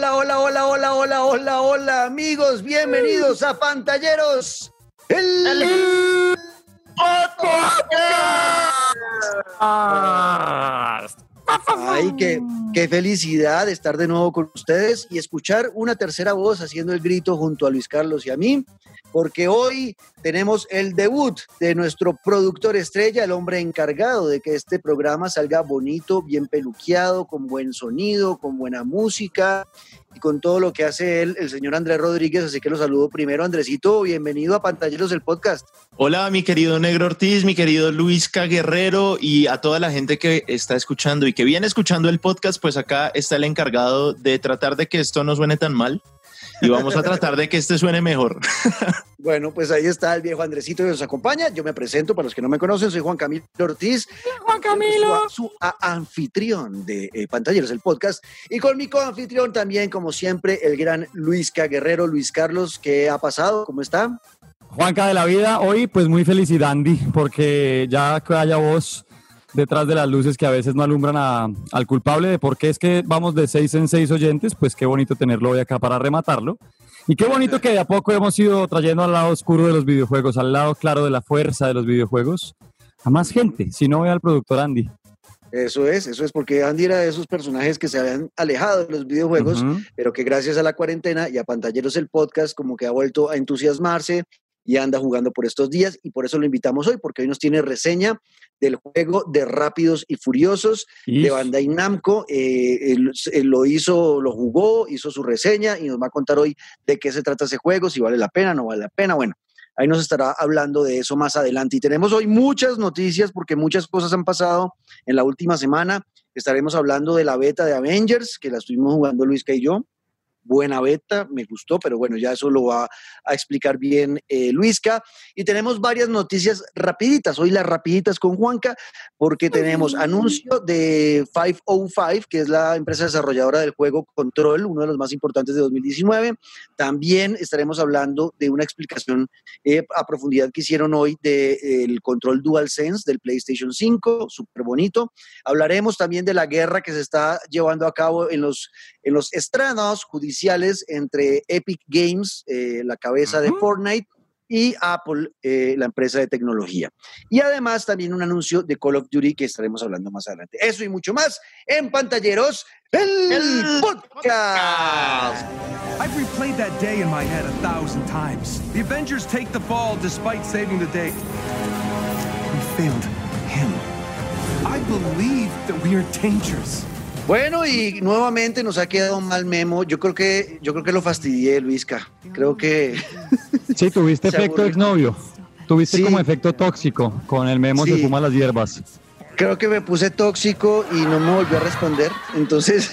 hola, hola, hola, hola, hola, hola, hola, amigos, bienvenidos a Pantalleros. El, Ay, qué, qué felicidad estar de nuevo con ustedes y escuchar una tercera voz haciendo el grito junto a Luis Carlos y a mí, porque hoy tenemos el debut de nuestro productor estrella, el hombre encargado de que este programa salga bonito, bien peluqueado, con buen sonido, con buena música y con todo lo que hace él, el señor Andrés Rodríguez. Así que lo saludo primero, Andresito. Bienvenido a Pantalleros del Podcast. Hola, mi querido Negro Ortiz, mi querido Luis Guerrero y a toda la gente que está escuchando y que viene escuchando el podcast, pues acá está el encargado de tratar de que esto no suene tan mal y vamos a tratar de que este suene mejor. Bueno, pues ahí está el viejo Andresito que nos acompaña. Yo me presento, para los que no me conocen, soy Juan Camilo Ortiz. Juan Camilo. Su, anfitrión de eh, Pantalleros, el podcast. Y con mi coanfitrión también, como siempre, el gran Luis Guerrero, Luis Carlos. ¿Qué ha pasado? ¿Cómo está? Juanca de la vida, hoy pues muy feliz Andy, porque ya que haya voz detrás de las luces que a veces no alumbran al culpable de por qué es que vamos de seis en seis oyentes, pues qué bonito tenerlo hoy acá para rematarlo. Y qué bonito que de a poco hemos ido trayendo al lado oscuro de los videojuegos, al lado claro de la fuerza de los videojuegos, a más gente, si no ve al productor Andy. Eso es, eso es porque Andy era de esos personajes que se habían alejado de los videojuegos, pero que gracias a la cuarentena y a Pantalleros el podcast como que ha vuelto a entusiasmarse y anda jugando por estos días y por eso lo invitamos hoy porque hoy nos tiene reseña del juego de Rápidos y Furiosos de Bandai Namco. Eh, él, lo hizo, lo jugó, hizo su reseña y nos va a contar hoy de qué se trata ese juego, si vale la pena, no vale la pena. Bueno, ahí nos estará hablando de eso más adelante. Y tenemos hoy muchas noticias porque muchas cosas han pasado en la última semana. Estaremos hablando de la beta de Avengers, que la estuvimos jugando Luisca y yo buena beta, me gustó, pero bueno, ya eso lo va a explicar bien eh, Luisca. Y tenemos varias noticias rapiditas, hoy las rapiditas con Juanca, porque tenemos anuncio de 505, que es la empresa desarrolladora del juego Control, uno de los más importantes de 2019. También estaremos hablando de una explicación eh, a profundidad que hicieron hoy del control DualSense del PlayStation 5, súper bonito. Hablaremos también de la guerra que se está llevando a cabo en los, en los estrados judiciales entre Epic Games, eh, la cabeza de Fortnite, y Apple, eh, la empresa de tecnología. Y además también un anuncio de Call of Duty que estaremos hablando más adelante. Eso y mucho más en Pantalleros, el, el podcast. I've replayed that day in my head a thousand times. The Avengers take the ball despite saving the day. We failed him. I believe that we are dangerous. Bueno, y nuevamente nos ha quedado mal memo. Yo creo que, yo creo que lo fastidié, Luisca. Creo que. Sí, tuviste efecto exnovio. Tuviste como efecto tóxico. Con el memo se fuma las hierbas. Creo que me puse tóxico y no me volvió a responder. Entonces,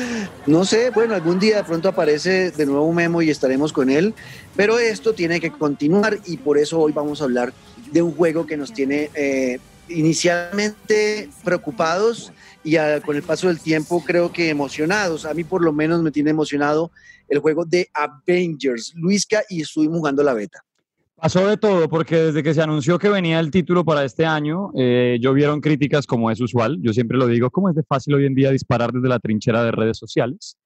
no sé, bueno, algún día de pronto aparece de nuevo un memo y estaremos con él. Pero esto tiene que continuar y por eso hoy vamos a hablar de un juego que nos tiene eh, inicialmente preocupados y con el paso del tiempo creo que emocionados. A mí por lo menos me tiene emocionado el juego de Avengers, Luisca, y estuvimos jugando la beta. Pasó de todo, porque desde que se anunció que venía el título para este año, eh, yo vieron críticas como es usual. Yo siempre lo digo, como es de fácil hoy en día disparar desde la trinchera de redes sociales.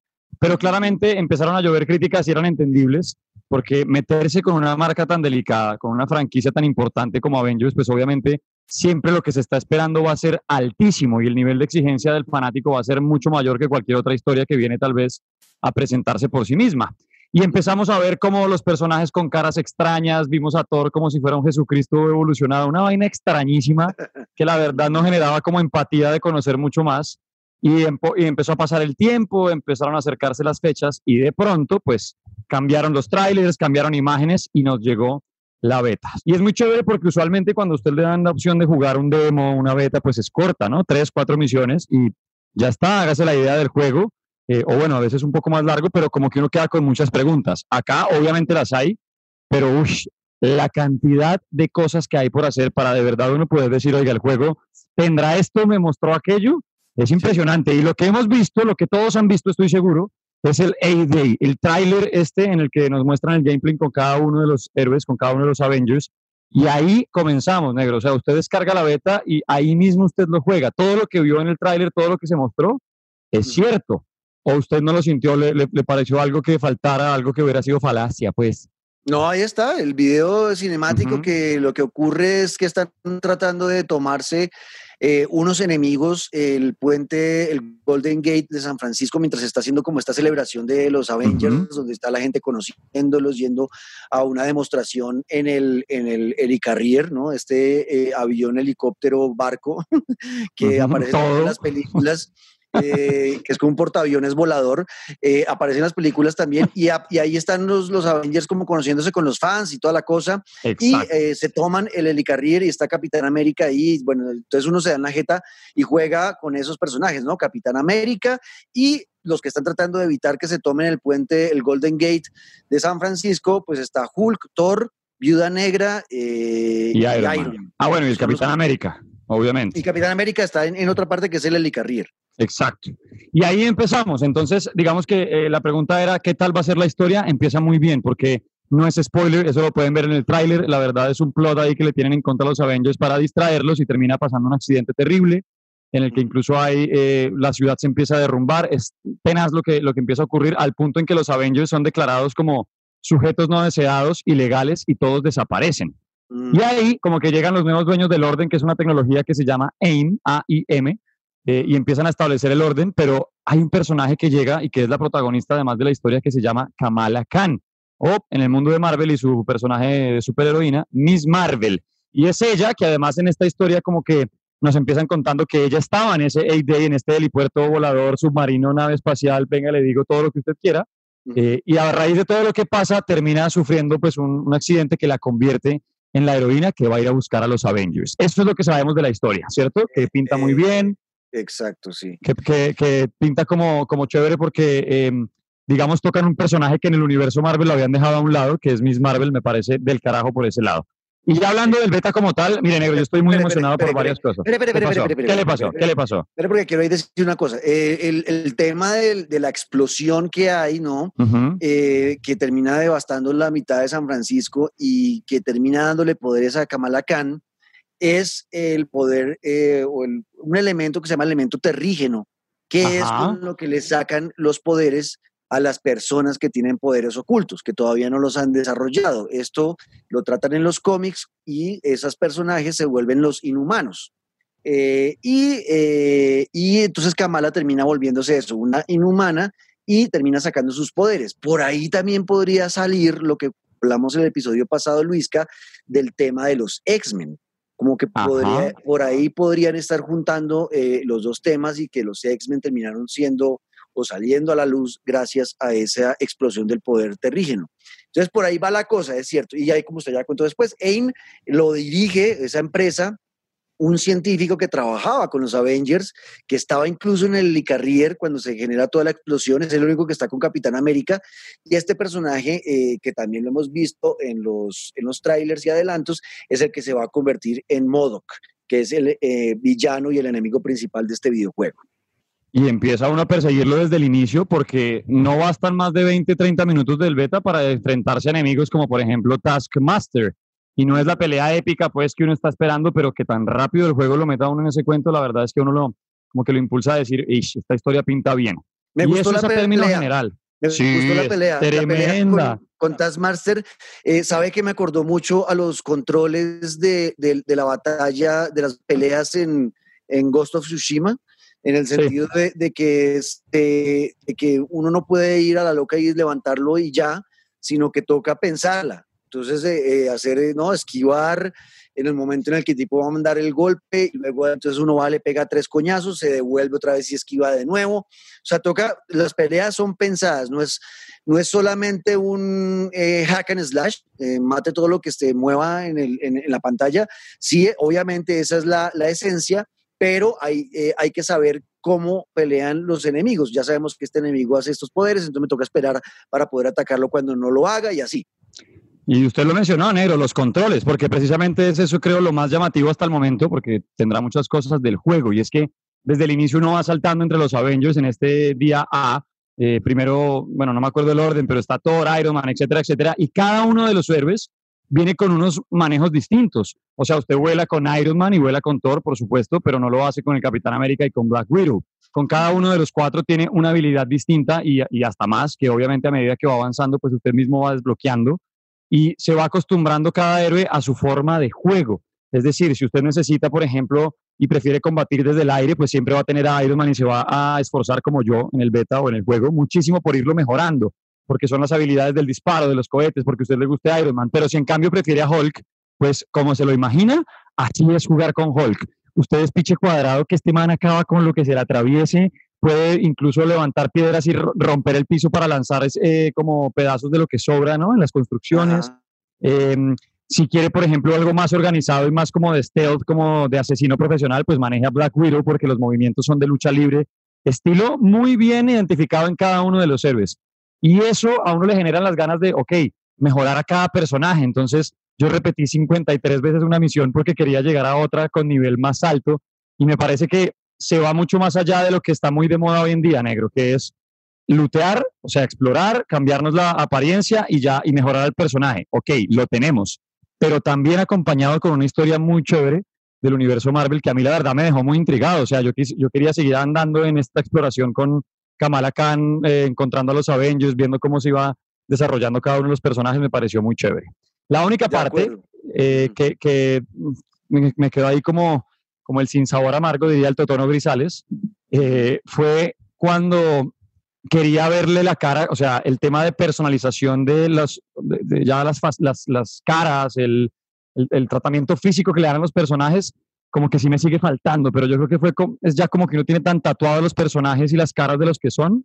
Pero claramente empezaron a llover críticas y eran entendibles, porque meterse con una marca tan delicada, con una franquicia tan importante como Avengers, pues obviamente siempre lo que se está esperando va a ser altísimo y el nivel de exigencia del fanático va a ser mucho mayor que cualquier otra historia que viene tal vez a presentarse por sí misma. Y empezamos a ver cómo los personajes con caras extrañas, vimos a Thor como si fuera un Jesucristo evolucionado, una vaina extrañísima que la verdad no generaba como empatía de conocer mucho más. Y, y empezó a pasar el tiempo, empezaron a acercarse las fechas y de pronto pues cambiaron los trailers, cambiaron imágenes y nos llegó la beta. Y es muy chévere porque usualmente cuando usted le dan la opción de jugar un demo, una beta, pues es corta, ¿no? Tres, cuatro misiones y ya está, hágase la idea del juego. Eh, o bueno, a veces un poco más largo, pero como que uno queda con muchas preguntas. Acá obviamente las hay, pero uff, la cantidad de cosas que hay por hacer para de verdad uno poder decir, oiga, el juego tendrá esto, me mostró aquello, es impresionante. Y lo que hemos visto, lo que todos han visto, estoy seguro, es el A-Day, el tráiler este en el que nos muestran el gameplay con cada uno de los héroes, con cada uno de los Avengers. Y ahí comenzamos, negro. O sea, usted descarga la beta y ahí mismo usted lo juega. Todo lo que vio en el tráiler, todo lo que se mostró, es cierto. ¿O usted no lo sintió? ¿Le, le, pareció algo que faltara, algo que hubiera sido falacia? Pues. No, ahí está, el video cinemático que lo que ocurre es que están tratando de tomarse eh, unos enemigos, el puente, el Golden Gate de San Francisco, mientras está haciendo como esta celebración de los Avengers, donde está la gente conociéndolos, yendo a una demostración en el, en el Helicarrier, ¿no? Este eh, avión, helicóptero, barco que aparece en las películas. Eh, que es como un portaaviones volador, eh, aparece en las películas también, y, ahí están los, los, Avengers como conociéndose con los fans y toda la cosa, y eh, se toman el helicarrier y está Capitán América ahí, bueno, entonces uno se da la jeta y juega con esos personajes, ¿no? Capitán América y los que están tratando de evitar que se tomen el puente, el Golden Gate de San Francisco, pues está Hulk, Thor, Viuda Negra y, Iron, Ah, bueno, y el Capitán América, obviamente. Y Capitán América está en, en, otra parte que es el helicarrier. Exacto. Y ahí empezamos. Entonces, digamos que eh, la pregunta era, ¿qué tal va a ser la historia? Empieza muy bien, porque no es spoiler, eso lo pueden ver en el tráiler. La verdad es un plot ahí que le tienen en contra a los Avengers para distraerlos y termina pasando un accidente terrible en el que incluso hay, eh, la ciudad se empieza a derrumbar. Es tenaz lo que, lo que empieza a ocurrir al punto en que los Avengers son declarados como sujetos no deseados, ilegales y todos desaparecen. Mm. Y ahí como que llegan los nuevos dueños del orden, que es una tecnología que se llama AIM, A-I-M, eh, y empiezan a establecer el orden, pero hay un personaje que llega y que es la protagonista además de la historia que se llama Kamala Khan, o en el mundo de Marvel y su personaje de superheroína, Miss Marvel. Y es ella que además en esta historia como que nos empiezan contando que ella estaba en ese 8-Day, en este helipuerto volador, submarino, nave espacial, venga, le digo todo lo que usted quiera. Eh, y a raíz de todo lo que pasa, termina sufriendo pues un, un, accidente que la convierte en la heroína que va a ir a buscar a los Avengers. Eso es lo que sabemos de la historia, ¿cierto? Que pinta muy eh, bien, Exacto, sí. Que, que, pinta como, como chévere porque, em, digamos, tocan un personaje que en el universo Marvel lo habían dejado a un lado, que es Miss Marvel, me parece del carajo por ese lado. Y ya hablando del beta como tal, mire, negro, yo estoy muy emocionado por varias cosas. ¿Qué le pasó? ¿Qué le pasó? Pero porque quiero decir una cosa. Eh, el, el, tema de, de, la explosión que hay, ¿no? Eh, que termina devastando la mitad de San Francisco y que termina dándole poderes a Kamala Khan, es el poder eh, o un elemento que se llama elemento terrígeno, que es lo que le sacan los poderes a las personas que tienen poderes ocultos, que todavía no los han desarrollado. Esto lo tratan en los cómics y esos personajes se vuelven los inhumanos. Eh, y, eh, y entonces Kamala termina volviéndose eso, una inhumana, y termina sacando sus poderes. Por ahí también podría salir lo que hablamos en el episodio pasado, Luisca, del tema de los X-Men como que podría, por ahí podrían estar juntando eh, los dos temas y que los X-Men terminaron siendo saliendo a la luz gracias a esa explosión del poder terrígeno. Entonces, por ahí va la cosa, es cierto. Y ahí, como usted ya contó después, AIM lo dirige esa empresa un científico que trabajaba con los Avengers, que estaba incluso en el Helicarrier cuando se genera toda la explosión, es el único que está con Capitán América, y este personaje, eh, que también lo hemos visto en los, en los trailers y adelantos, es el que se va a convertir en Modoc, que es el eh, villano y el enemigo principal de este videojuego. Y empieza uno a perseguirlo desde el inicio porque no bastan más de 20, 30 minutos del beta para enfrentarse a enemigos como por ejemplo Taskmaster, y no es la pelea épica pues que uno está esperando, pero que tan rápido el juego lo meta uno en ese cuento, la verdad es que uno lo como que lo impulsa a decir, esta historia pinta bien. Me gustó la pelea. término general. Me gustó la pelea. Tremenda. con, Taskmaster, eh, sabe que me acordó mucho a los controles de, la batalla, de las peleas en, en Ghost of Tsushima, en el sentido de, que, este, de que uno no puede ir a la loca y levantarlo y ya, sino que toca pensarla. Entonces, eh, eh, hacer, eh, no, esquivar en el momento en el que el tipo va a mandar el golpe, y luego entonces uno va, le pega tres coñazos, se devuelve otra vez y esquiva de nuevo. O sea, toca, las peleas son pensadas, no es, no es solamente un hack and slash, mate todo lo que se mueva en, el, en, la pantalla. Sí, obviamente esa es la, la esencia, pero hay, hay que saber cómo pelean los enemigos. Ya sabemos que este enemigo hace estos poderes, entonces me toca esperar para poder atacarlo cuando no lo haga y así. Y usted lo mencionó, Negro, los controles, porque precisamente es eso creo lo más llamativo hasta el momento, porque tendrá muchas cosas del juego, y es que desde el inicio uno va saltando entre los Avengers en este día A. Eh, primero, bueno, no me acuerdo el orden, pero está Thor, Iron Man, etcétera, etcétera, y cada uno de los héroes viene con unos manejos distintos. O sea, usted vuela con Iron Man y vuela con Thor, por supuesto, pero no lo hace con el Capitán América y con Black Widow. con cada uno de los cuatro tiene una habilidad distinta y, y, hasta más, que obviamente a medida que va avanzando, pues usted mismo va desbloqueando y se va acostumbrando cada héroe a su forma de juego. Es decir, si usted necesita, por ejemplo, y prefiere combatir desde el aire, pues siempre va a tener a Iron Man y se va a esforzar como yo en el beta o en el juego muchísimo por irlo mejorando, porque son las habilidades del disparo, de los cohetes, porque a usted le guste Iron Man. Pero si en cambio prefiere a Hulk, pues como se lo imagina, así es jugar con Hulk. Usted es piche cuadrado que este man acaba con lo que se le atraviese, puede incluso levantar piedras y romper el piso para lanzar eh, como pedazos de lo que sobra ¿no? en las construcciones. Em, si quiere, por ejemplo, algo más organizado y más como de stealth, como de asesino profesional, pues maneja Black Widow porque los movimientos son de lucha libre. Estilo muy bien identificado en cada uno de los héroes. Y eso a uno le genera las ganas de, ok, mejorar a cada personaje. Entonces, yo repetí 53 veces una misión porque quería llegar a otra con nivel más alto. Y me parece que se va mucho más allá de lo que está muy de moda hoy en día, negro, que es lootear, o sea, explorar, cambiarnos la apariencia y ya, y mejorar al personaje. Ok, lo tenemos pero también acompañado con una historia muy chévere del universo Marvel que a mí la verdad me dejó muy intrigado. O sea, yo, yo quería seguir andando en esta exploración con Kamala Khan, eh, encontrando a los Avengers, viendo cómo se iba desarrollando cada uno de los personajes, me pareció muy chévere. La única parte eh, que, que me, quedó ahí como, como el sin sabor amargo, diría el Totono Grisales, eh, fue cuando quería verle la cara, o sea, el tema de personalización de, los, de, ya las, las, las caras, el, el, tratamiento físico que le dan a los personajes, como que sí me sigue faltando, pero yo creo que fue es ya como que no tiene tan tatuado los personajes y las caras de los que son,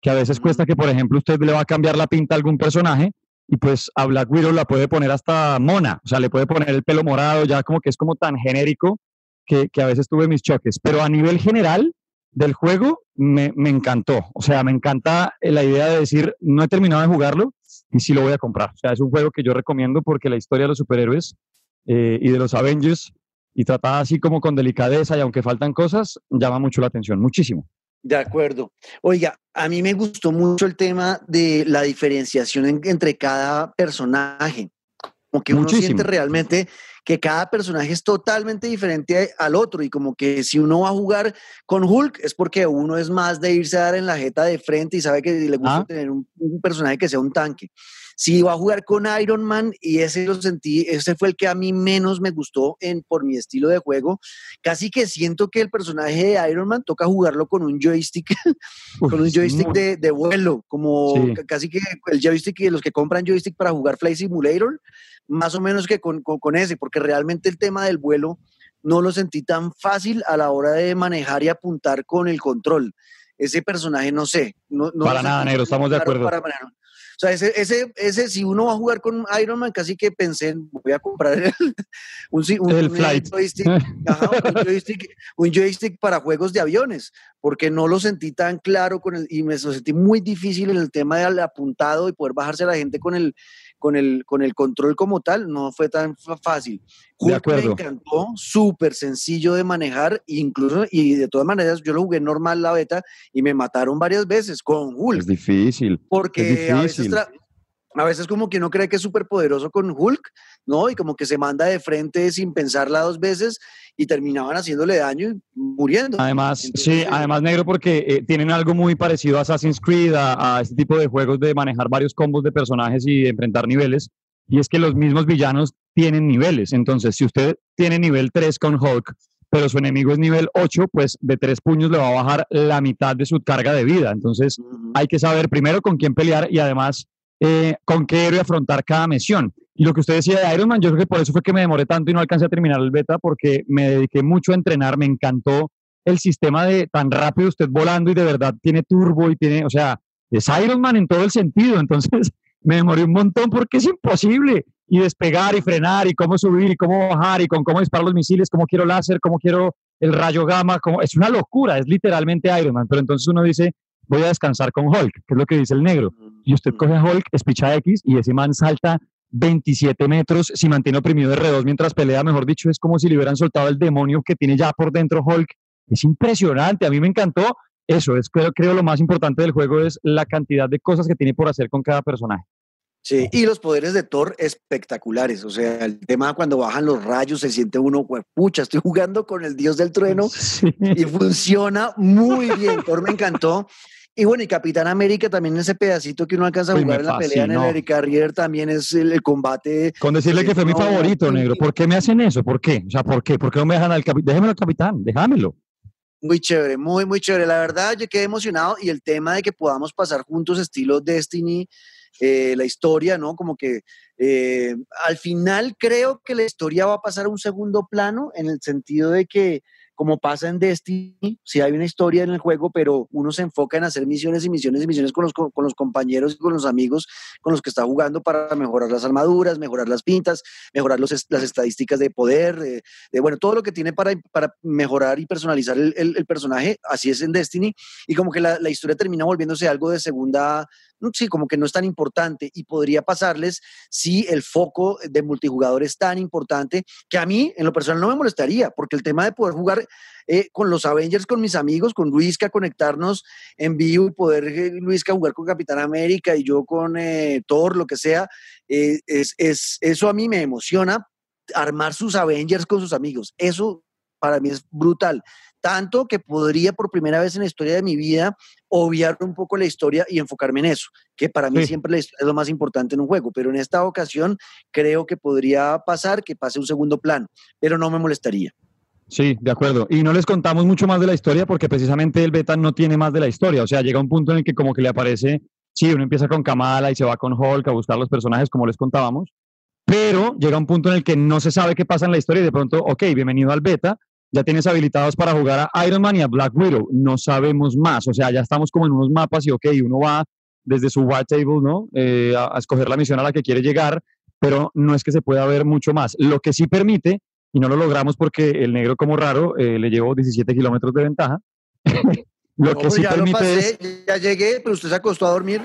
que a veces cuesta que, por ejemplo, usted le va a cambiar la pinta a algún personaje y pues a Black Widow la puede poner hasta mona, o sea, le puede poner el pelo morado, ya como que es como tan genérico que, que a veces tuve mis choques, pero a nivel general, del juego me, encantó. O sea, me encanta la idea de decir, no he terminado de jugarlo y sí lo voy a comprar. O sea, es un juego que yo recomiendo porque la historia de los superhéroes eh, y de los Avengers y tratada así como con delicadeza y aunque faltan cosas, llama mucho la atención, muchísimo. De acuerdo. Oiga, a mí me gustó mucho el tema de la diferenciación entre cada personaje. Como que uno siente realmente que cada personaje es totalmente diferente al otro y como que si uno va a jugar con Hulk es porque uno es más de irse a dar en la jeta de frente y sabe que le gusta ah. tener un, personaje que sea un tanque. Si va a jugar con Iron Man y ese lo sentí, ese fue el que a mí menos me gustó en, por mi estilo de juego, casi que siento que el personaje de Iron Man toca jugarlo con un joystick, con un joystick de, de, vuelo, como casi que el joystick, los que compran joystick para jugar Flight Simulator, más o menos que con, con, ese, porque realmente el tema del vuelo no lo sentí tan fácil a la hora de manejar y apuntar con el control. Ese personaje, no sé. No, para nada, negro, estamos de acuerdo. o sea, ese, ese, ese, si uno va a jugar con Iron Man, casi que pensé, voy a comprar un, un, Joystick, un, joystick, un, joystick, para juegos de aviones, porque no lo sentí tan claro con el, y me lo sentí muy difícil en el tema del apuntado y poder bajarse a la gente con el, con el, con el control como tal, no fue tan fácil. Hulk me encantó, súper sencillo de manejar, incluso, y de todas maneras, yo lo jugué normal la beta y me mataron varias veces con Hulk. Es difícil. Porque a veces a veces como que uno cree que es súper poderoso con Hulk, ¿no? Y como que se manda de frente sin pensarla dos veces y terminaban haciéndole daño y muriendo. Además, sí, además negro porque eh, tienen algo muy parecido a Assassin's Creed, a, este tipo de juegos de manejar varios combos de personajes y enfrentar niveles. Y es que los mismos villanos tienen niveles. Entonces, si usted tiene nivel 3 con Hulk, pero su enemigo es nivel 8, pues de tres puños le va a bajar la mitad de su carga de vida. Entonces, hay que saber primero con quién pelear y además eh, con qué héroe afrontar cada misión. Y lo que usted decía de Iron Man, yo creo que por eso fue que me demoré tanto y no alcancé a terminar el beta, porque me dediqué mucho a entrenar, me encantó el sistema de tan rápido usted volando y de verdad tiene turbo y tiene, o sea, es Iron Man en todo el sentido. Entonces me demoré un montón porque es imposible. Y despegar y frenar y cómo subir y cómo bajar y con cómo disparar los misiles, cómo quiero láser, cómo quiero el rayo gamma, como, es una locura, es literalmente Iron Man. Pero entonces uno dice, voy a descansar con Hulk, que es lo que dice el negro. Y usted coge a Hulk, espicha X y ese man salta 27 metros, si mantiene oprimido de R2 mientras pelea, mejor dicho, es como si le hubieran soltado el demonio que tiene ya por dentro Hulk. Es impresionante, a mí me encantó. Eso es, creo, creo lo más importante del juego es la cantidad de cosas que tiene por hacer con cada personaje. Sí, y los poderes de Thor espectaculares. O sea, el tema cuando bajan los rayos, se siente uno, pucha, estoy jugando con el dios del trueno y funciona muy bien. Thor me encantó. Y bueno, y Capitán América también ese pedacito que uno alcanza a jugar en la pelea en el Eric Carrier también es el, combate. Con decirle que fue mi favorito, negro. ¿Por qué me hacen eso? ¿Por qué? O sea, ¿por qué? ¿Por qué no me dejan al capitán? Déjemelo al capitán, déjamelo. Muy chévere, muy, muy chévere. La verdad, yo quedé emocionado y el tema de que podamos pasar juntos estilo Destiny, eh, la historia, ¿no? Como que eh, al final creo que la historia va a pasar a un segundo plano en el sentido de que como pasa en Destiny, si hay una historia en el juego, pero uno se enfoca en hacer misiones y misiones y misiones con los, con los compañeros y con los amigos con los que está jugando para mejorar las armaduras, mejorar las pintas, mejorar los, las estadísticas de poder, de, bueno, todo lo que tiene para, para mejorar y personalizar el, el, personaje, así es en Destiny, y como que la, la historia termina volviéndose algo de segunda, sí, como que no es tan importante y podría pasarles si el foco de multijugador es tan importante que a mí en lo personal no me molestaría, porque el tema de poder jugar eh, con los Avengers, con mis amigos, con Luisca, conectarnos en vivo y poder eh, Luisca jugar con Capitán América y yo con eh, Thor, lo que sea, es, es, eso a mí me emociona, armar sus Avengers con sus amigos. Eso para mí es brutal tanto que podría por primera vez en la historia de mi vida obviar un poco la historia y enfocarme en eso, que para mí siempre la historia es lo más importante en un juego, pero en esta ocasión creo que podría pasar que pase un segundo plano, pero no me molestaría. Sí, de acuerdo. Y no les contamos mucho más de la historia porque precisamente el beta no tiene más de la historia. O sea, llega un punto en el que como que le aparece, sí, uno empieza con Kamala y se va con Hulk a buscar los personajes como les contábamos, pero llega un punto en el que no se sabe qué pasa en la historia y de pronto, ok, bienvenido al beta, ya tienes habilitados para jugar a Iron Man y a Black Widow. No sabemos más, o sea, ya estamos como en unos mapas y ok, uno va desde su white table, ¿no? Eh, a, escoger la misión a la que quiere llegar, pero no es que se pueda ver mucho más. Lo que sí permite, y no lo logramos porque el negro como raro eh, le llevó 17 kilómetros de ventaja, Lo que sí ya permite pasé, ya llegué, pero usted se acostó a dormir.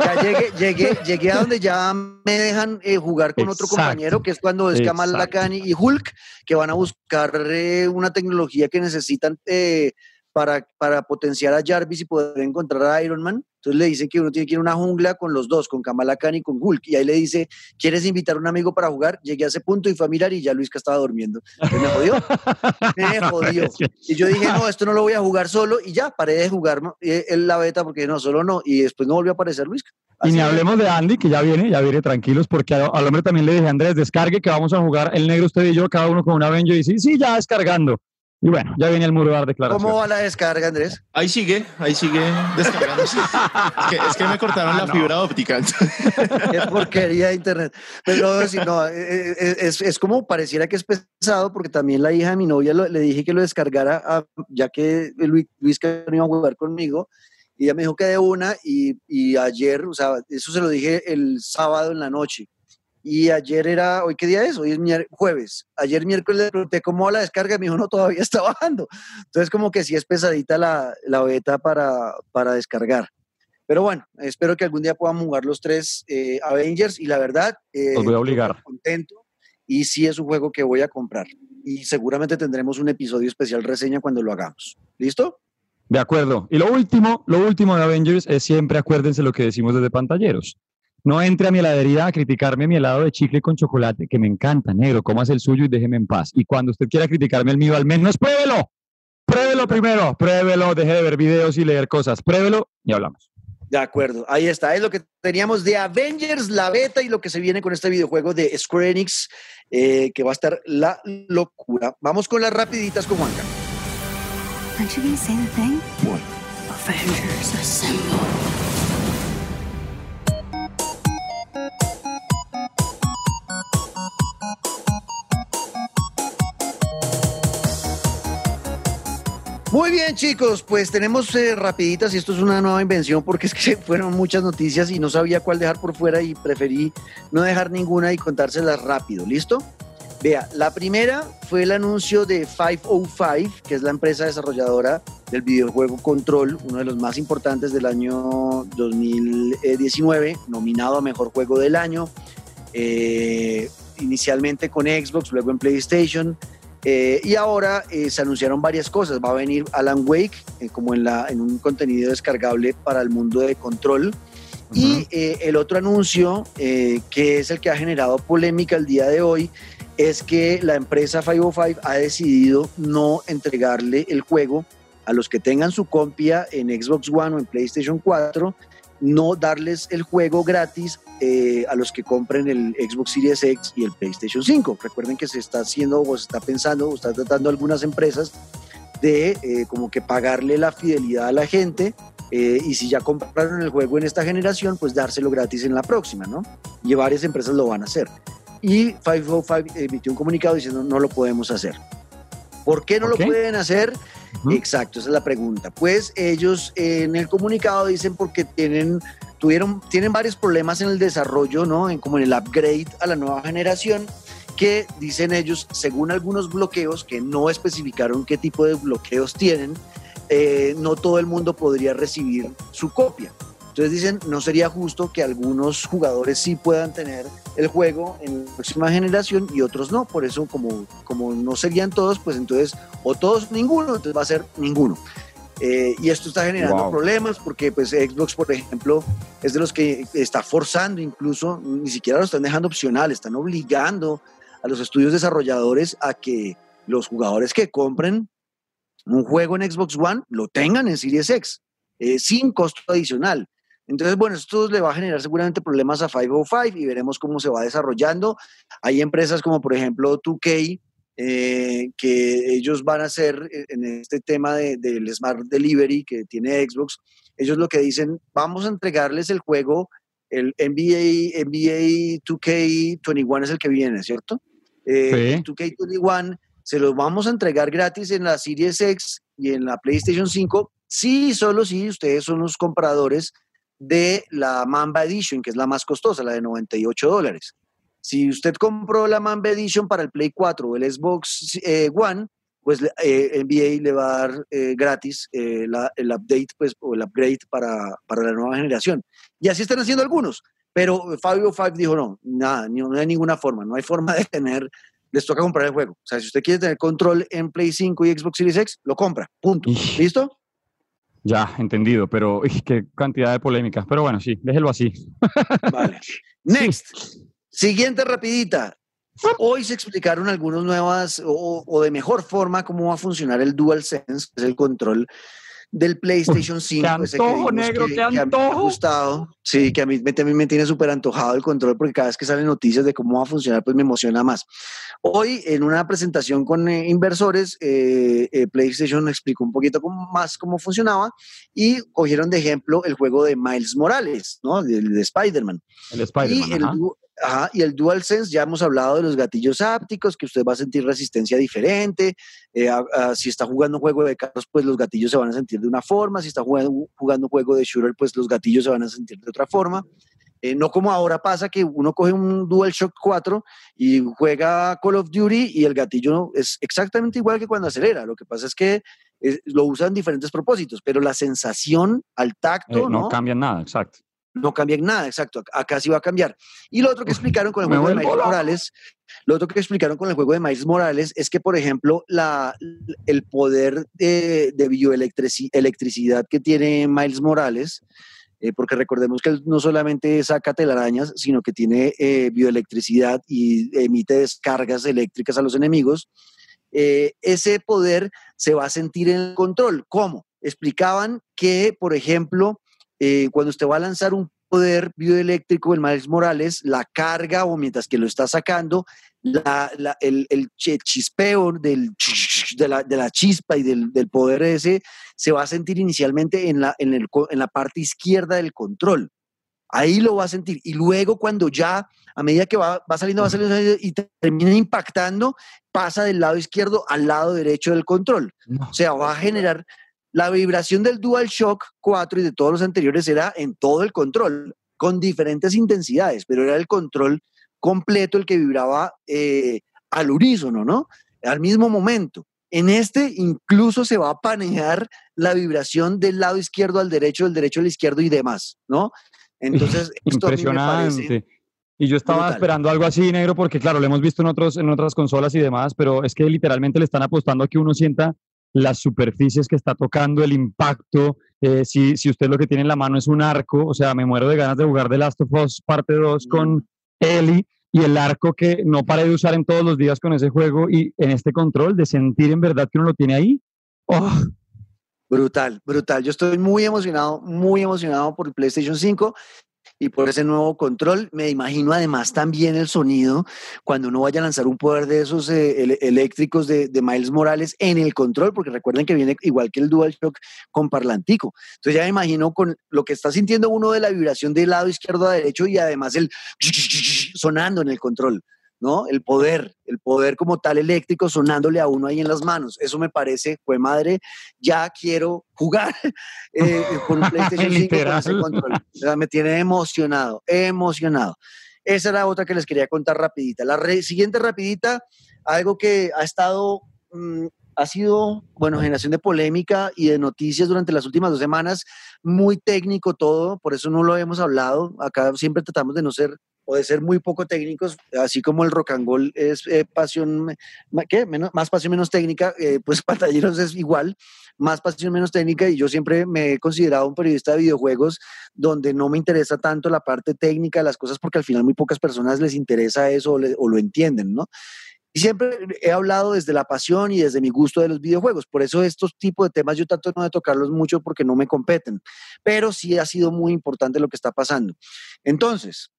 Ya llegué, llegué, llegué a donde ya me dejan eh, jugar con otro compañero, que es cuando es Kamal y Hulk, que van a buscar eh, una tecnología que necesitan eh, para, para potenciar a Jarvis y poder encontrar a Iron Man. Entonces le dicen que uno tiene que ir a una jungla con los dos, con Kamala Khan y con Hulk. Y ahí le dice, ¿quieres invitar a un amigo para jugar? Llegué a ese punto y fue a mirar y ya Luisca estaba durmiendo. me jodió. Me jodió. Y yo dije, no, esto no lo voy a jugar solo. Y ya, paré de jugar en la beta porque no, solo no. Y después no volvió a aparecer Luisca. y ni hablemos de Andy, que ya viene, ya viene tranquilos, porque al hombre también le dije, Andrés, descargue que vamos a jugar el negro usted y yo, cada uno con un Avenger. Y sí, sí, ya descargando. Y bueno, ya viene el muro de dar declaración. ¿Cómo va la descarga, Andrés? Ahí sigue, ahí sigue descargándose. es, que, me cortaron la fibra óptica. es porquería de internet. Pero si no, eh, eh, es, es, como pareciera que es pesado, porque también la hija de mi novia le dije que lo descargara, ya que Luis, Luis que no iba a jugar conmigo, y ella me dijo que de una, y, y ayer, o sea, eso se lo dije el sábado en la noche y ayer era, ¿hoy qué día es? Hoy es jueves. Ayer miércoles le pregunté cómo va la descarga y me dijo, no, todavía está bajando. Entonces, como que sí es pesadita la, la beta para, para descargar. Pero bueno, espero que algún día puedan jugar los tres eh, Avengers y la verdad, eh, voy a obligar. contento y sí es un juego que voy a comprar. Y seguramente tendremos un episodio especial reseña cuando lo hagamos. ¿Listo? De acuerdo. Y lo último, lo último de Avengers es siempre acuérdense lo que decimos desde pantalleros. No entre a mi heladería a criticarme mi helado de chicle con chocolate, que me encanta, negro, comas el suyo y déjeme en paz. Y cuando usted quiera criticarme el mío, al menos pruébelo. Pruébelo primero, pruébelo, deje de ver videos y leer cosas. Pruébelo y hablamos. De acuerdo, ahí está. Es lo que teníamos de Avengers, la beta y lo que se viene con este videojuego de Square Enix, eh, que va a estar la locura. Vamos con las rapiditas con Juanca. Avengers Muy bien, chicos, pues tenemos eh, rapiditas y esto es una nueva invención porque es que fueron muchas noticias y no sabía cuál dejar por fuera y preferí no dejar ninguna y contárselas rápido, ¿listo? Vea, la primera fue el anuncio de 505, que es la empresa desarrolladora del videojuego Control, uno de los más importantes del año 2019, nominado a Mejor Juego del Año, eh, inicialmente con Xbox, luego en PlayStation, eh, y ahora eh, se anunciaron varias cosas. Va a venir Alan Wake eh, como en, la, en un contenido descargable para el mundo de control. Y el otro anuncio, que es el que ha generado polémica el día de hoy, es que la empresa 505 ha decidido no entregarle el juego a los que tengan su copia en Xbox One o en PlayStation 4, no darles el juego gratis eh, a los que compren el Xbox Series X y el PlayStation 5. Recuerden que se está haciendo o se está pensando o está tratando algunas empresas de como que pagarle la fidelidad a la gente eh, y si ya compraron el juego en esta generación, pues dárselo gratis en la próxima, ¿no? Y varias empresas lo van a hacer. Y 505 emitió un comunicado diciendo no lo podemos hacer. ¿Por qué no lo pueden hacer? Exacto, esa es la pregunta. Pues ellos en el comunicado dicen porque tienen, tuvieron, tienen varios problemas en el desarrollo, ¿no? En, como en el upgrade a la nueva generación, que dicen ellos, según algunos bloqueos que no especificaron qué tipo de bloqueos tienen, eh, no todo el mundo podría recibir su copia. Entonces dicen, no sería justo que algunos jugadores sí puedan tener el juego en la próxima generación y otros no. Por eso, como, como no serían todos, pues entonces, o todos, ninguno, entonces va a ser ninguno. Eh, y esto está generando problemas porque pues Xbox, por ejemplo, es de los que está forzando incluso, ni siquiera lo están dejando opcional, están obligando a los estudios desarrolladores a que los jugadores que compren un juego en Xbox One lo tengan en Series X, eh, sin costo adicional. Entonces, bueno, esto le va a generar seguramente problemas a 505 y veremos cómo se va desarrollando. Hay empresas como por ejemplo 2K, eh, que ellos van a hacer eh, en este tema del Smart Delivery que tiene Xbox, ellos lo que dicen, vamos a entregarles el juego, el NBA, NBA 2K21 es el que viene, ¿cierto? Eh, 2K21 se los vamos a entregar gratis en la Series X y en la PlayStation 5, sí, solo si ustedes son los compradores de la Mamba Edition, que es la más costosa, la de 98 dólares. Si usted compró la Mamba Edition para el Play 4 o el Xbox eh, One, pues eh, NBA le va a dar eh, gratis eh, el update pues, o el upgrade para, para, la nueva generación. Y así están haciendo algunos. Pero Fabio Five dijo, no, nada, no hay ninguna forma, no hay forma de tener les toca comprar el juego. O sea, si usted quiere tener control en Play 5 y Xbox Series X, lo compra. Punto. ¿Listo? Ya, entendido, pero qué cantidad de polémicas. Pero bueno, sí, déjelo así. Vale. Next. Siguiente rapidita. Hoy se explicaron algunas nuevas o, o, de mejor forma cómo va a funcionar el DualSense, que es el control del PlayStation 5. Qué antojo, negro, que, qué antojo. me ha gustado. Sí, que a mí me, me tiene súper antojado el control porque cada vez que salen noticias de cómo va a funcionar, pues me emociona más. Hoy, en una presentación con eh, inversores, eh, eh, PlayStation explicó un poquito más cómo funcionaba y cogieron de ejemplo el juego de Miles Morales, ¿no? El de Spider-Man. El Spider-Man. Ajá, y el DualSense, ya hemos hablado de los gatillos ápticos, que usted va a sentir resistencia diferente. Eh, si está jugando un juego de carros, pues los gatillos se van a sentir de una forma. Si está jugando, jugando un juego de shooter, pues los gatillos se van a sentir de otra forma. Eh, no como ahora pasa que uno coge un DualShock 4 y juega Call of Duty y el gatillo es exactamente igual que cuando acelera. Lo que pasa es que eh, lo usan diferentes propósitos, pero la sensación al tacto no, no cambia nada, exacto no cambia en nada, exacto, acá sí va a cambiar. Y lo otro que explicaron con el juego de Miles Morales, lo otro que explicaron con el juego de Miles Morales es que, por ejemplo, la, el poder de, de bioelectricidad que tiene Miles Morales, eh, porque recordemos que él no solamente saca telarañas, sino que tiene eh, bioelectricidad y emite descargas eléctricas a los enemigos, eh, ese poder se va a sentir en el control. ¿Cómo? Explicaban que, por ejemplo, eh, cuando usted va a lanzar un poder bioeléctrico, el Miles Morales, la carga o mientras que lo está sacando, el, chispeo del, de, la, chispa y del, poder ese se va a sentir inicialmente en la, en, la parte izquierda del control. Ahí lo va a sentir. Y luego cuando ya, a medida que va, saliendo, va saliendo y termina impactando, pasa del lado izquierdo al lado derecho del control. O sea, va a generar la vibración del DualShock 4 y de todos los anteriores era en todo el control, con diferentes intensidades, pero era el control completo el que vibraba eh, al unísono, ¿no? Al mismo momento. En este incluso se va a panear la vibración del lado izquierdo al derecho, del derecho al izquierdo y demás, ¿no? Entonces, esto impresionante. y yo estaba esperando algo así, negro, porque claro, lo hemos visto en, otros, en otras consolas y demás, pero es que literalmente le están apostando a que uno sienta las superficies que está tocando, el impacto. Eh, si, si usted lo que tiene en la mano es un arco, o sea, me muero de ganas de jugar The Last of Us parte 2 con Ellie y el arco que no paré de usar en todos los días con ese juego y en este control, de sentir en verdad que uno lo tiene ahí. Oh. Brutal, brutal. Yo estoy muy emocionado, muy emocionado por el PlayStation 5 y por ese nuevo control. Me imagino además también el sonido cuando uno vaya a lanzar un poder de esos eh, eléctricos de, Miles Morales en el control, porque recuerden que viene igual que el DualShock con parlantico. Entonces ya me imagino con lo que está sintiendo uno de la vibración del lado izquierdo a derecho y además el sonando en el control. ¿No? El poder, el poder como tal eléctrico sonándole a uno ahí en las manos. Eso me parece, fue madre, ya quiero jugar eh, con un PlayStation 5 con ese control. O sea, me tiene emocionado, emocionado. Esa era otra que les quería contar rapidita. La siguiente rapidita, algo que ha estado, mm, ha sido, bueno, generación de polémica y de noticias durante las últimas dos semanas, muy técnico todo, por eso no lo hemos hablado. Acá siempre tratamos de no ser o de ser muy poco técnicos, así como el rock and roll es eh, pasión, ¿qué? Menos, más pasión menos técnica, eh, pues Pantalleros es igual, más pasión menos técnica y yo siempre me he considerado un periodista de videojuegos donde no me interesa tanto la parte técnica de las cosas porque al final muy pocas personas les interesa eso o, o lo entienden, ¿no? Y siempre he hablado desde la pasión y desde mi gusto de los videojuegos. Por eso estos tipos de temas yo trato no de tocarlos mucho porque no me competen. Pero sí ha sido muy importante lo que está pasando. Entonces,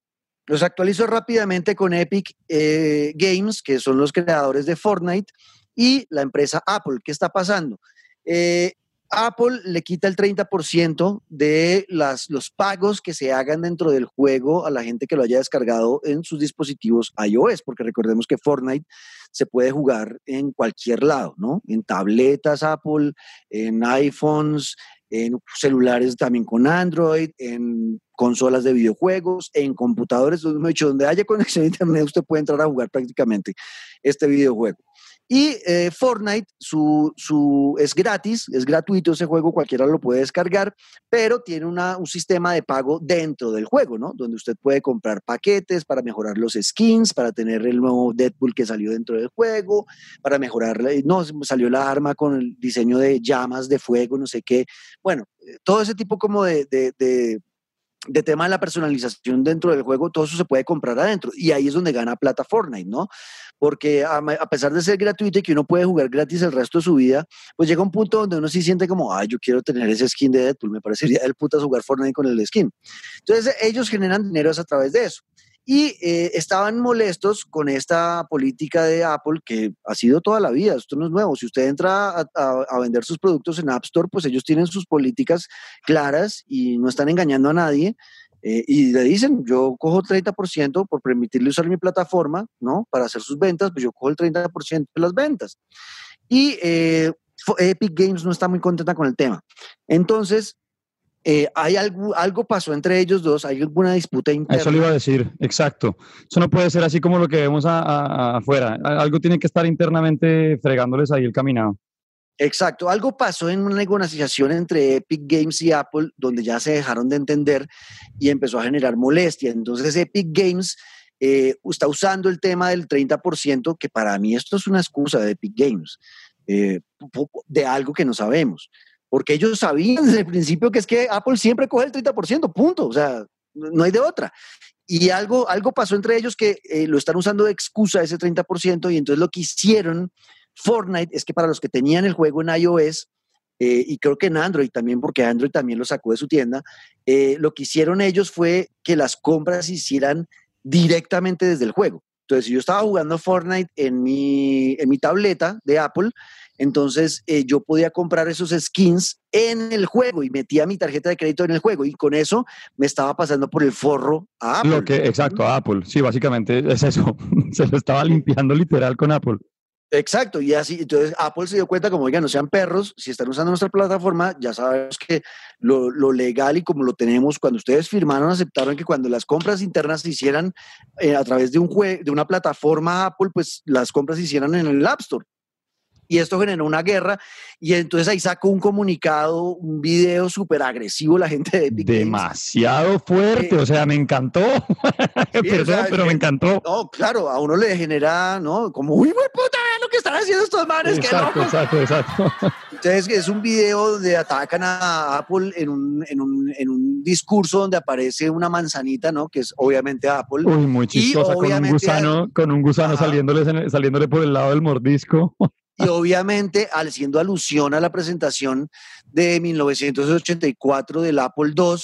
los actualizo rápidamente con Epic eh, Games, que son los creadores de Fortnite, y la empresa Apple. ¿Qué está pasando? Eh, Apple le quita el 30% de los pagos que se hagan dentro del juego a la gente que lo haya descargado en sus dispositivos iOS, porque recordemos que Fortnite se puede jugar en cualquier lado, ¿no? En tabletas Apple, en iPhones, en celulares también con Android, en consolas de videojuegos, en computadores, donde haya conexión a internet usted puede entrar a jugar prácticamente este videojuego. Y eh, Fortnite su, su, es gratis, es gratuito ese juego, cualquiera lo puede descargar, pero tiene una, un sistema de pago dentro del juego, ¿no? Donde usted puede comprar paquetes para mejorar los skins, para tener el nuevo Deadpool que salió dentro del juego, para mejorar, no, salió la arma con el diseño de llamas de fuego, no sé qué. Bueno, eh, todo ese tipo como de, de tema de la personalización dentro del juego, todo eso se puede comprar adentro. Y ahí es donde gana plata Fortnite, ¿no? porque a, pesar de ser gratuito y que uno puede jugar gratis el resto de su vida, pues llega un punto donde uno sí siente como, ay, yo quiero tener ese skin de Deadpool, me parecería el putas jugar Fortnite con el skin. Entonces ellos generan dinero a través de eso. Y eh, estaban molestos con esta política de Apple que ha sido toda la vida, esto no es nuevo. Si usted entra a, a, vender sus productos en App Store, pues ellos tienen sus políticas claras y no están engañando a nadie. Eh, y le dicen, yo cojo 30% por permitirle usar mi plataforma, ¿no? Para hacer sus ventas, pues yo cojo el 30% de las ventas. Y eh, Epic Games no está muy contenta con el tema. Entonces, eh, hay algo, algo pasó entre ellos dos, hay alguna disputa interna. Eso le iba a decir, exacto. Eso no puede ser así como lo que vemos afuera. Algo tiene que estar internamente fregándoles ahí el caminado. Exacto, algo pasó en una negociación entre Epic Games y Apple donde ya se dejaron de entender y empezó a generar molestia. Entonces Epic Games eh, está usando el tema del 30%, que para mí esto es una excusa de Epic Games, eh, de algo que no sabemos. Porque ellos sabían desde el principio que es que Apple siempre coge el 30%, punto. O sea, no hay de otra. Y algo, algo pasó entre ellos que eh, lo están usando de excusa ese 30% y entonces lo que hicieron Fortnite es que para los que tenían el juego en iOS, eh, y creo que en Android también, porque Android también lo sacó de su tienda, eh, lo que hicieron ellos fue que las compras se hicieran directamente desde el juego. Entonces, si yo estaba jugando Fortnite en mi, en mi tableta de Apple, entonces eh, yo podía comprar esos skins en el juego y metía mi tarjeta de crédito en el juego y con eso me estaba pasando por el forro a Apple. Lo que, exacto, a Apple. Sí, básicamente es eso. Se lo estaba limpiando literal con Apple. Exacto, y así, entonces Apple se dio cuenta como, oigan, no sean perros, si están usando nuestra plataforma, ya sabemos que lo, legal y como lo tenemos, cuando ustedes firmaron, aceptaron que cuando las compras internas se hicieran eh, a través de, un de una plataforma Apple, pues las compras se hicieran en el App Store y esto generó una guerra y entonces ahí sacó un comunicado, un video súper agresivo la gente de Epic Demasiado fuerte, o sea, me encantó. Perdón, pero me encantó. No, claro, a uno le genera, ¿no? Como, uy, puta, lo que están haciendo estos manes? Exacto, exacto, exacto. Entonces, es un video donde atacan a Apple en un, en un, en un discurso donde aparece una manzanita, ¿no? Que es obviamente Apple. Uy, muy chistosa, con un gusano, con un gusano saliéndole, saliéndole por el lado del mordisco. Y obviamente haciendo alusión a la presentación de 1984 del Apple II,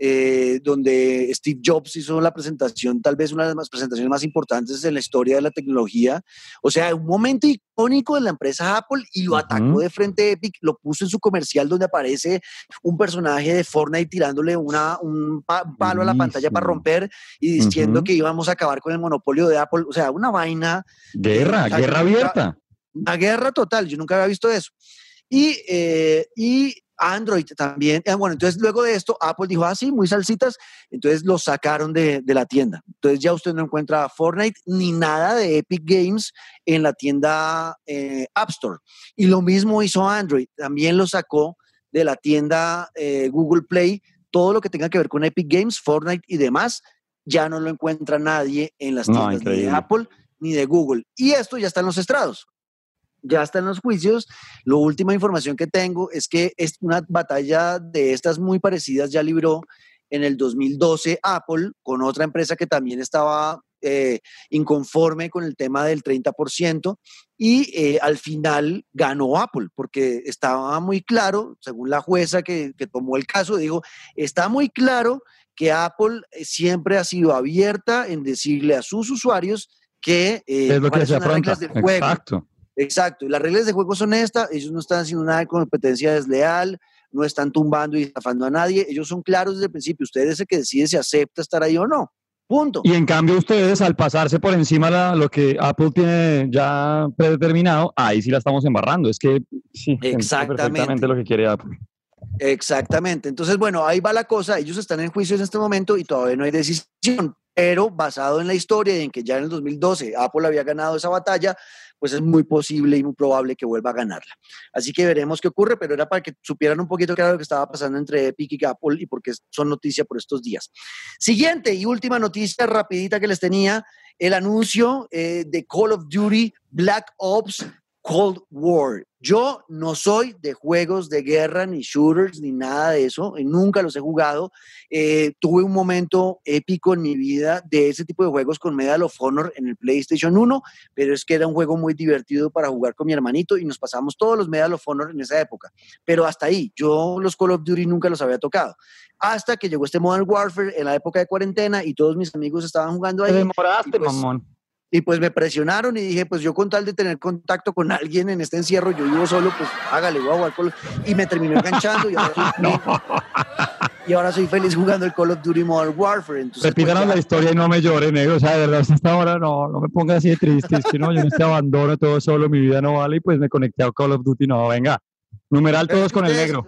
eh, donde Steve Jobs hizo la presentación, tal vez una de las presentaciones más importantes en la historia de la tecnología. O sea, un momento icónico de la empresa Apple y lo atacó de frente Epic, lo puso en su comercial donde aparece un personaje de Fortnite tirándole una, un palo a la pantalla para romper y diciendo que íbamos a acabar con el monopolio de Apple. O sea, una vaina. Guerra, guerra abierta. Una guerra total, yo nunca había visto eso. Y, eh, y Android también. Ah, bueno, entonces luego de esto, Apple dijo, ah, sí, muy salsitas, entonces lo sacaron de, la tienda. Entonces ya usted no encuentra Fortnite ni nada de Epic Games en la tienda eh, App Store. Y lo mismo hizo Android, también lo sacó de la tienda eh, Google Play, todo lo que tenga que ver con Epic Games, Fortnite y demás, ya no lo encuentra nadie en las tiendas de Apple ni de Google. Y esto ya está en los estrados ya está en los juicios. La última información que tengo es que es una batalla de estas muy parecidas ya libró en el 2012 Apple con otra empresa que también estaba eh, inconforme con el tema del 30% y eh, al final ganó Apple porque estaba muy claro, según la jueza que, tomó el caso, dijo, está muy claro que Apple eh, siempre ha sido abierta en decirle a sus usuarios que es lo que se afronta. Exacto. Exacto, y las reglas de juego son estas, ellos no están haciendo nada de competencia desleal, no están tumbando y estafando a nadie, ellos son claros desde el principio, usted es el que decide si acepta estar ahí o no. Punto. Y en cambio ustedes al pasarse por encima de lo que Apple tiene ya predeterminado, ahí sí la estamos embarrando. Es que sí, exactamente lo que quiere Apple. Exactamente. Entonces, bueno, ahí va la cosa. Ellos están en juicio en este momento y todavía no hay decisión, pero basado en la historia y en que ya en el 2012 Apple había ganado esa batalla, pues es muy posible y muy probable que vuelva a ganarla. Así que veremos qué ocurre, pero era para que supieran un poquito qué era lo que estaba pasando entre Epic y Apple y porque son noticia por estos días. Siguiente y última noticia rapidita que les tenía, el anuncio eh, de Call of Duty Black Ops Cold War. Yo no soy de juegos de guerra, ni shooters, ni nada de eso. Nunca los he jugado. Eh, tuve un momento épico en mi vida de ese tipo de juegos con Medal of Honor en el PlayStation 1, pero es que era un juego muy divertido para jugar con mi hermanito y nos pasamos todos los Medal of Honor en esa época. Pero hasta ahí, yo los Call of Duty nunca los había tocado. Hasta que llegó este Modern Warfare en la época de cuarentena y todos mis amigos estaban jugando ahí. Te demoraste, pues mamón. Y pues me presionaron y dije, pues yo con tal de tener contacto con alguien en este encierro, yo vivo solo, pues hágale, voy a jugar Call Y me terminó enganchando y ahora, soy, y ahora soy feliz jugando el Call of Duty Modern Warfare. Entonces, pues, la historia y no me llore, negro. O sea, de verdad, hasta esta hora no, no me ponga así de triste. Es que no, yo en este abandono todo solo, mi vida no vale y pues me conecté a Call of Duty. No, venga, numeral todos con el negro.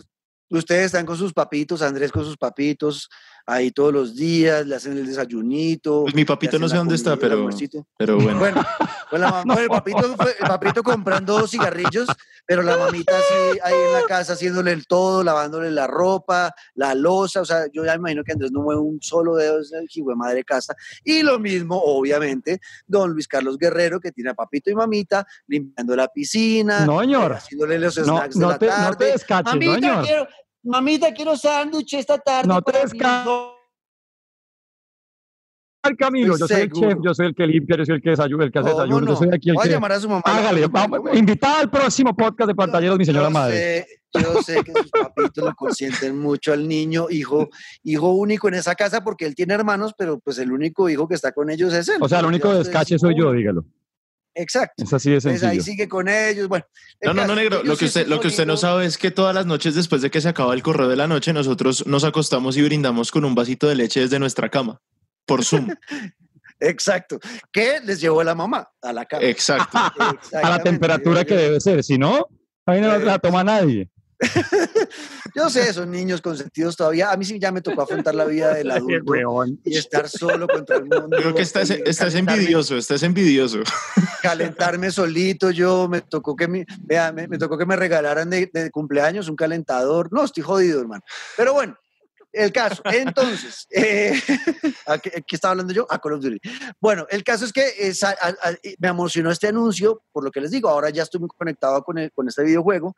Ustedes están con sus papitos, Andrés con sus papitos, ahí todos los días, le hacen el desayunito. Pues mi papito no sé dónde está, pero, pero bueno. Bueno, pues la mamá, el, papito, el papito comprando cigarrillos, pero la mamita así ahí en la casa haciéndole el todo, lavándole la ropa, la losa, o sea, yo ya me imagino que Andrés no mueve un solo dedo, es el de madre casa. Y lo mismo, obviamente, don Luis Carlos Guerrero, que tiene a papito y mamita limpiando la piscina, no, señor. haciéndole los snacks de la te, tarde. No te descaches, mamita, quiero, mamita, quiero sándwich esta tarde. No te. Camilo, yo soy el chef, yo soy el que limpia, yo soy el que desayuna, el que hace desayuno, yo soy aquí el Voy que... a llamar a su mamá. Hágale, vamos, invitada al próximo podcast de pantalleros, mi señora yo madre. Sé, yo sé que sus papitos lo consienten mucho al niño, hijo, hijo único en esa casa, porque él tiene hermanos, pero pues el único hijo que está con ellos es él. O sea, el único descache soy yo, dígalo. Exacto. Es así de sencillo. ahí sigue con ellos. Bueno, no, no, no, negro. Lo que, usted, lo que usted no sabe es que todas las noches después de que se acaba el correo de la noche, nosotros nos acostamos y brindamos con un vasito de leche desde nuestra cama, por Zoom. Exacto. ¿Qué les llevó la mamá? A la cama. Exacto. a la temperatura que debe ser. Si no, ahí no la toma nadie. Yo sé, son niños consentidos todavía. A mí sí ya me tocó afrontar la vida del adulto y estar solo contra el mundo. Creo que estás, estás envidioso, estás envidioso. Calentarme solito, yo me tocó que me, me, tocó que me regalaran de, de, cumpleaños un calentador. No, estoy jodido, hermano. Pero bueno, el caso. Entonces, eh, ¿qué, estaba hablando yo? A Call of Duty. Bueno, el caso es que me emocionó este anuncio, por lo que les digo, ahora ya estoy muy conectado con, con este videojuego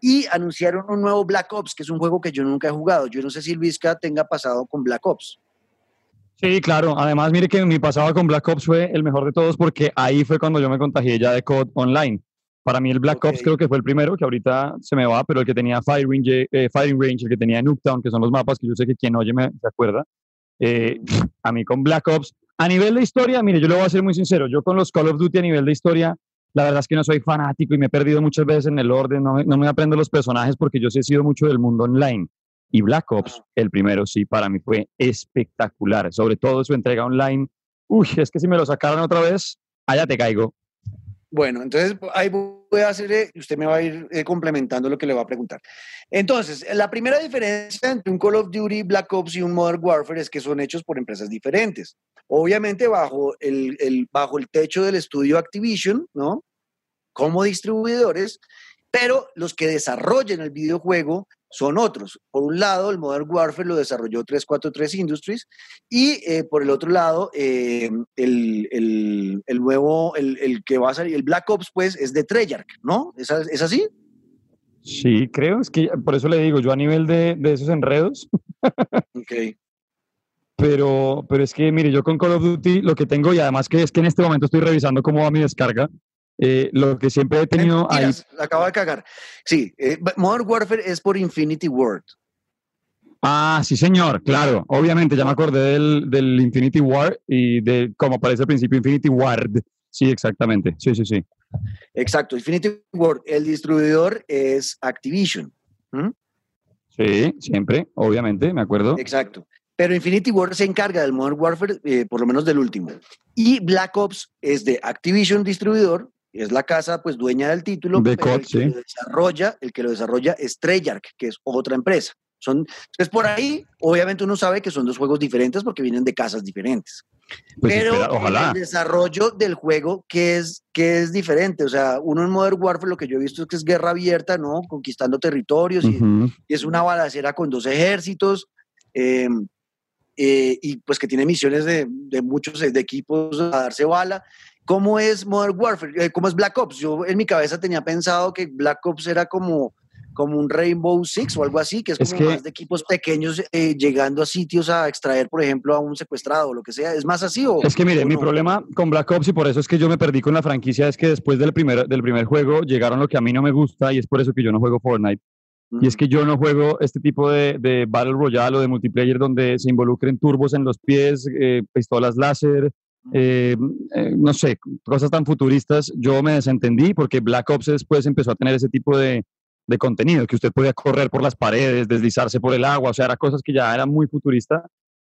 y anunciaron un nuevo Black Ops, que es un juego que yo nunca he jugado. Yo no sé si Luisca tenga pasado con Black Ops. Sí, claro. Además, mire que mi pasado con Black Ops fue el mejor de todos porque ahí fue cuando yo me contagié ya de COD Online. Para mí el Black Ops creo que fue el primero, que ahorita se me va, pero el que tenía Firing, eh, Firing Range, el que tenía Nuketown, que son los mapas que yo sé que quien oye me se acuerda. Eh, a mí con Black Ops, a nivel de historia, mire, yo le voy a ser muy sincero, yo con los Call of Duty a nivel de historia, la verdad es que no soy fanático y me he perdido muchas veces en el orden, no, no me aprendo los personajes porque yo sí he sido mucho del mundo online. Y Black Ops, el primero, sí, para mí fue espectacular, sobre todo su entrega online. Uy, es que si me lo sacaran otra vez, allá te caigo. Bueno, entonces ahí voy a hacer, y usted me va a ir eh, complementando lo que le va a preguntar. Entonces, la primera diferencia entre un Call of Duty, Black Ops y un Modern Warfare es que son hechos por empresas diferentes. Obviamente bajo el, el, bajo el techo del estudio Activision, ¿no? Como distribuidores, pero los que desarrollan el videojuego son otros. Por un lado, el Modern Warfare lo desarrolló 343 Industries y eh, por el otro lado, eh, el, nuevo, el, que va a salir, el Black Ops, pues es de Treyarch, ¿no? ¿Es, ¿Es, así? Sí, creo, es que por eso le digo, yo a nivel de, de esos enredos. ok. Pero, pero es que, mire, yo con Call of Duty lo que tengo, y además que es que en este momento estoy revisando cómo va mi descarga, eh, lo que siempre he tenido ahí. Acabo de cagar. Sí, eh, Modern Warfare es por Infinity Ward. Ah, sí, señor, claro. Obviamente, ya me acordé del, del Infinity War y de cómo aparece al principio Infinity Ward. Sí, exactamente. Sí, sí, sí. Exacto, Infinity Ward. El distribuidor es Activision. Sí, siempre, obviamente, me acuerdo. Exacto. Pero Infinity Ward se encarga del Modern Warfare, eh, por lo menos del último. Y Black Ops es de Activision distribuidor es la casa pues dueña del título, el, que lo desarrolla, el que lo desarrolla es Treyarch, que es otra empresa. Son, entonces por ahí, obviamente uno sabe que son dos juegos diferentes porque vienen de casas diferentes. Pues Pero el desarrollo del juego, que es, que es diferente? O sea, uno en Modern Warfare lo que yo he visto es que es guerra abierta, ¿no? Conquistando territorios y, es una balacera con dos ejércitos. Em, eh, y pues que tiene misiones de, de muchos de equipos a darse bala ¿Cómo es Modern Warfare? Eh, ¿Cómo es Black Ops? Yo en mi cabeza tenía pensado que Black Ops era como, como un Rainbow Six o algo así, que es como más de equipos pequeños eh, llegando a sitios a extraer, por ejemplo, a un secuestrado o lo que sea. ¿Es más así o...? Es que mire, mi problema con Black Ops y por eso es que yo me perdí con la franquicia es que después del primer, del primer juego llegaron lo que a mí no me gusta y es por eso que yo no juego Fortnite. Y es que yo no juego este tipo de, de, Battle Royale o de multiplayer donde se involucren turbos en los pies, eh, pistolas láser, eh, eh, no sé, cosas tan futuristas, yo me desentendí porque Black Ops después empezó a tener ese tipo de, de, contenido, que usted podía correr por las paredes, deslizarse por el agua, o sea, eran cosas que ya eran muy futuristas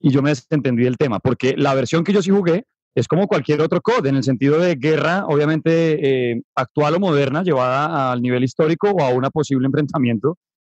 y yo me desentendí del tema, porque la versión que yo sí jugué es como cualquier otro COD, en el sentido de guerra, obviamente eh, actual o moderna, llevada al nivel histórico o a un posible enfrentamiento.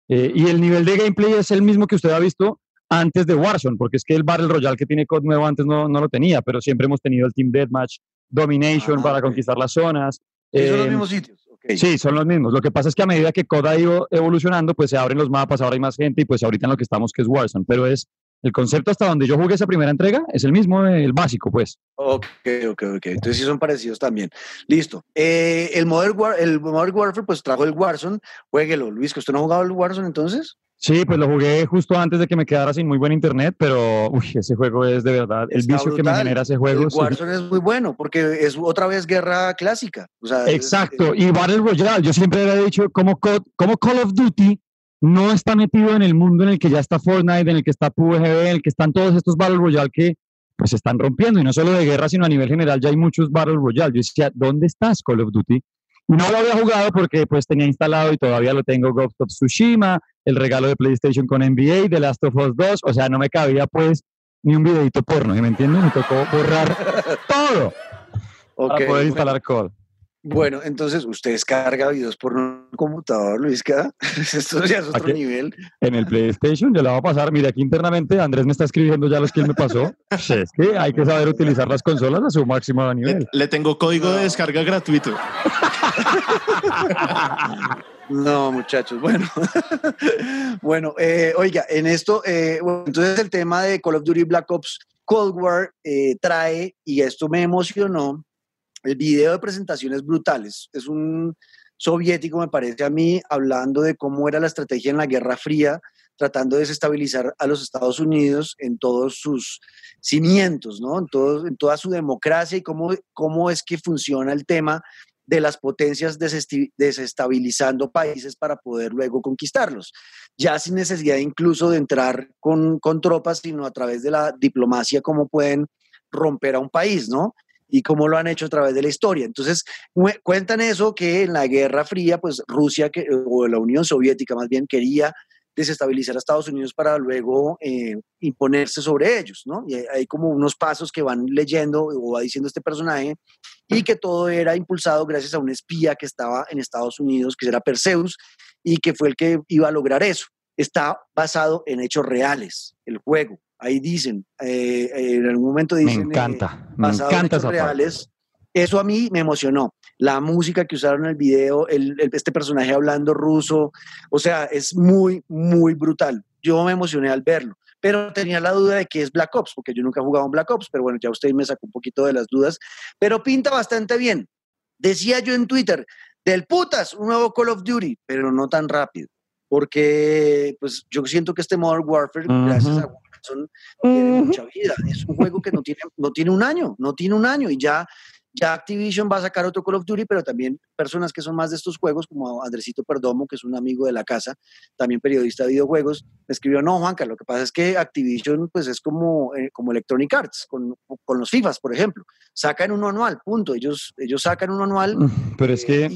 y el nivel de gameplay es el mismo que usted ha visto antes de Warzone, porque es que el Battle Royale que tiene COD nuevo antes no, no lo tenía, pero siempre hemos tenido el Team Deathmatch, Domination ah, para conquistar las zonas. son los em, mismos sitios. Sí, son los mismos. Lo que pasa es que a medida que COD ha ido evolucionando, pues se abren los mapas, ahora hay más gente y pues ahorita en lo que estamos que es Warzone, pero es el concepto hasta donde yo jugué esa primera entrega es el mismo, el básico, pues. Ok, ok, ok. Entonces sí son parecidos también. Listo. Eh, el, Modern War, el Modern Warfare, pues trajo el Warzone. Jueguelo. Luis, ¿que usted no ha jugado el Warzone entonces? Sí, pues lo jugué justo antes de que me quedara sin muy buen internet, pero uy, ese juego es de verdad, el vicio que me genera ese juego. El Warzone es muy bueno porque es otra vez guerra clásica. Exacto, y Battle Royale, yo siempre había dicho como, como Call of Duty no está metido en el mundo en el que ya está Fortnite, en el que está PUBG, en el que están todos estos Battle Royale que pues están rompiendo, y no solo de guerra, sino a nivel general ya hay muchos Battle Royale. Yo decía, ¿dónde estás Call of Duty? No lo había jugado porque pues tenía instalado y todavía lo tengo Ghost of Tsushima, el regalo de PlayStation con NBA, The Last of Us 2, o sea, no me cabía pues ni un videito porno, ¿me entiendes? Me tocó borrar todo para poder instalar COD. Bueno, entonces usted descarga videos por un computador, Luis, Esto ya es otro nivel. En el PlayStation, yo la voy a pasar. Mira, aquí internamente Andrés me está escribiendo ya los que él me pasó. Pues es que hay que saber utilizar las consolas a su máximo nivel. Le, tengo código de descarga gratuito. No, muchachos, bueno. bueno, eh, oiga, en esto, eh, entonces el tema de Call of Duty Black Ops Cold War eh, trae, y esto me emocionó, el video de presentaciones brutales. Es un soviético, me parece a mí, hablando de cómo era la estrategia en la Guerra Fría, tratando de desestabilizar a los Estados Unidos en todos sus cimientos, ¿no? En, todo, en toda su democracia y cómo, cómo es que funciona el tema de las potencias desestabilizando países para poder luego conquistarlos, ya sin necesidad incluso de entrar con, con tropas, sino a través de la diplomacia, cómo pueden romper a un país, ¿no? Y cómo lo han hecho a través de la historia. Entonces, cuentan eso que en la Guerra Fría, pues Rusia o la Unión Soviética más bien quería desestabilizar a Estados Unidos para luego eh, imponerse sobre ellos, ¿no? Y hay, como unos pasos que van leyendo o va diciendo este personaje y que todo era impulsado gracias a un espía que estaba en Estados Unidos, que era Perseus, y que fue el que iba a lograr eso. Está basado en hechos reales, el juego. Ahí dicen, eh, en algún momento dicen... Me encanta, me encanta en hechos reales. Eso a mí me emocionó la música que usaron en el video, el, este personaje hablando ruso, o sea, es muy, muy brutal. Yo me emocioné al verlo, pero tenía la duda de que es Black Ops, porque yo nunca he jugado en Black Ops, pero bueno, ya usted me sacó un poquito de las dudas, pero pinta bastante bien. Decía yo en Twitter, del putas, un nuevo Call of Duty, pero no tan rápido, porque pues yo siento que este Modern Warfare, gracias a Warzone, tiene mucha vida. Es un juego que no tiene, no tiene un año, no tiene un año y ya ya Activision va a sacar otro Call of Duty, pero también personas que son más de estos juegos, como Andresito Perdomo, que es un amigo de la casa, también periodista de videojuegos, me escribió, no, Juanca, lo que pasa es que Activision pues es como, eh, como Electronic Arts, con, con, los FIFAs, por ejemplo. Sacan uno anual, punto. Ellos, ellos sacan uno anual. Mm, pero es que... Eh,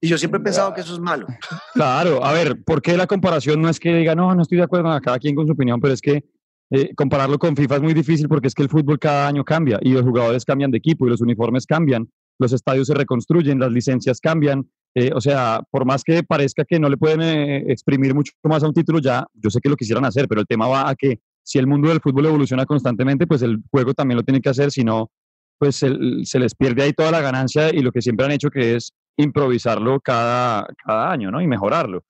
y, yo siempre he pensado que eso es malo. Claro, a ver, ¿por qué la comparación no es que diga, no, no estoy de acuerdo, cada quien con su opinión, pero es que eh, compararlo con FIFA es muy difícil porque es que el fútbol cada año cambia y los jugadores cambian de equipo y los uniformes cambian, los estadios se reconstruyen, las licencias cambian. Eh, o sea, por más que parezca que no le pueden eh, exprimir mucho más a un título, ya yo sé que lo quisieran hacer, pero el tema va a que si el mundo del fútbol evoluciona constantemente, pues el juego también lo tiene que hacer, si no, pues se, les pierde ahí toda la ganancia y lo que siempre han hecho que es improvisarlo cada, cada año, ¿no? Y mejorarlo.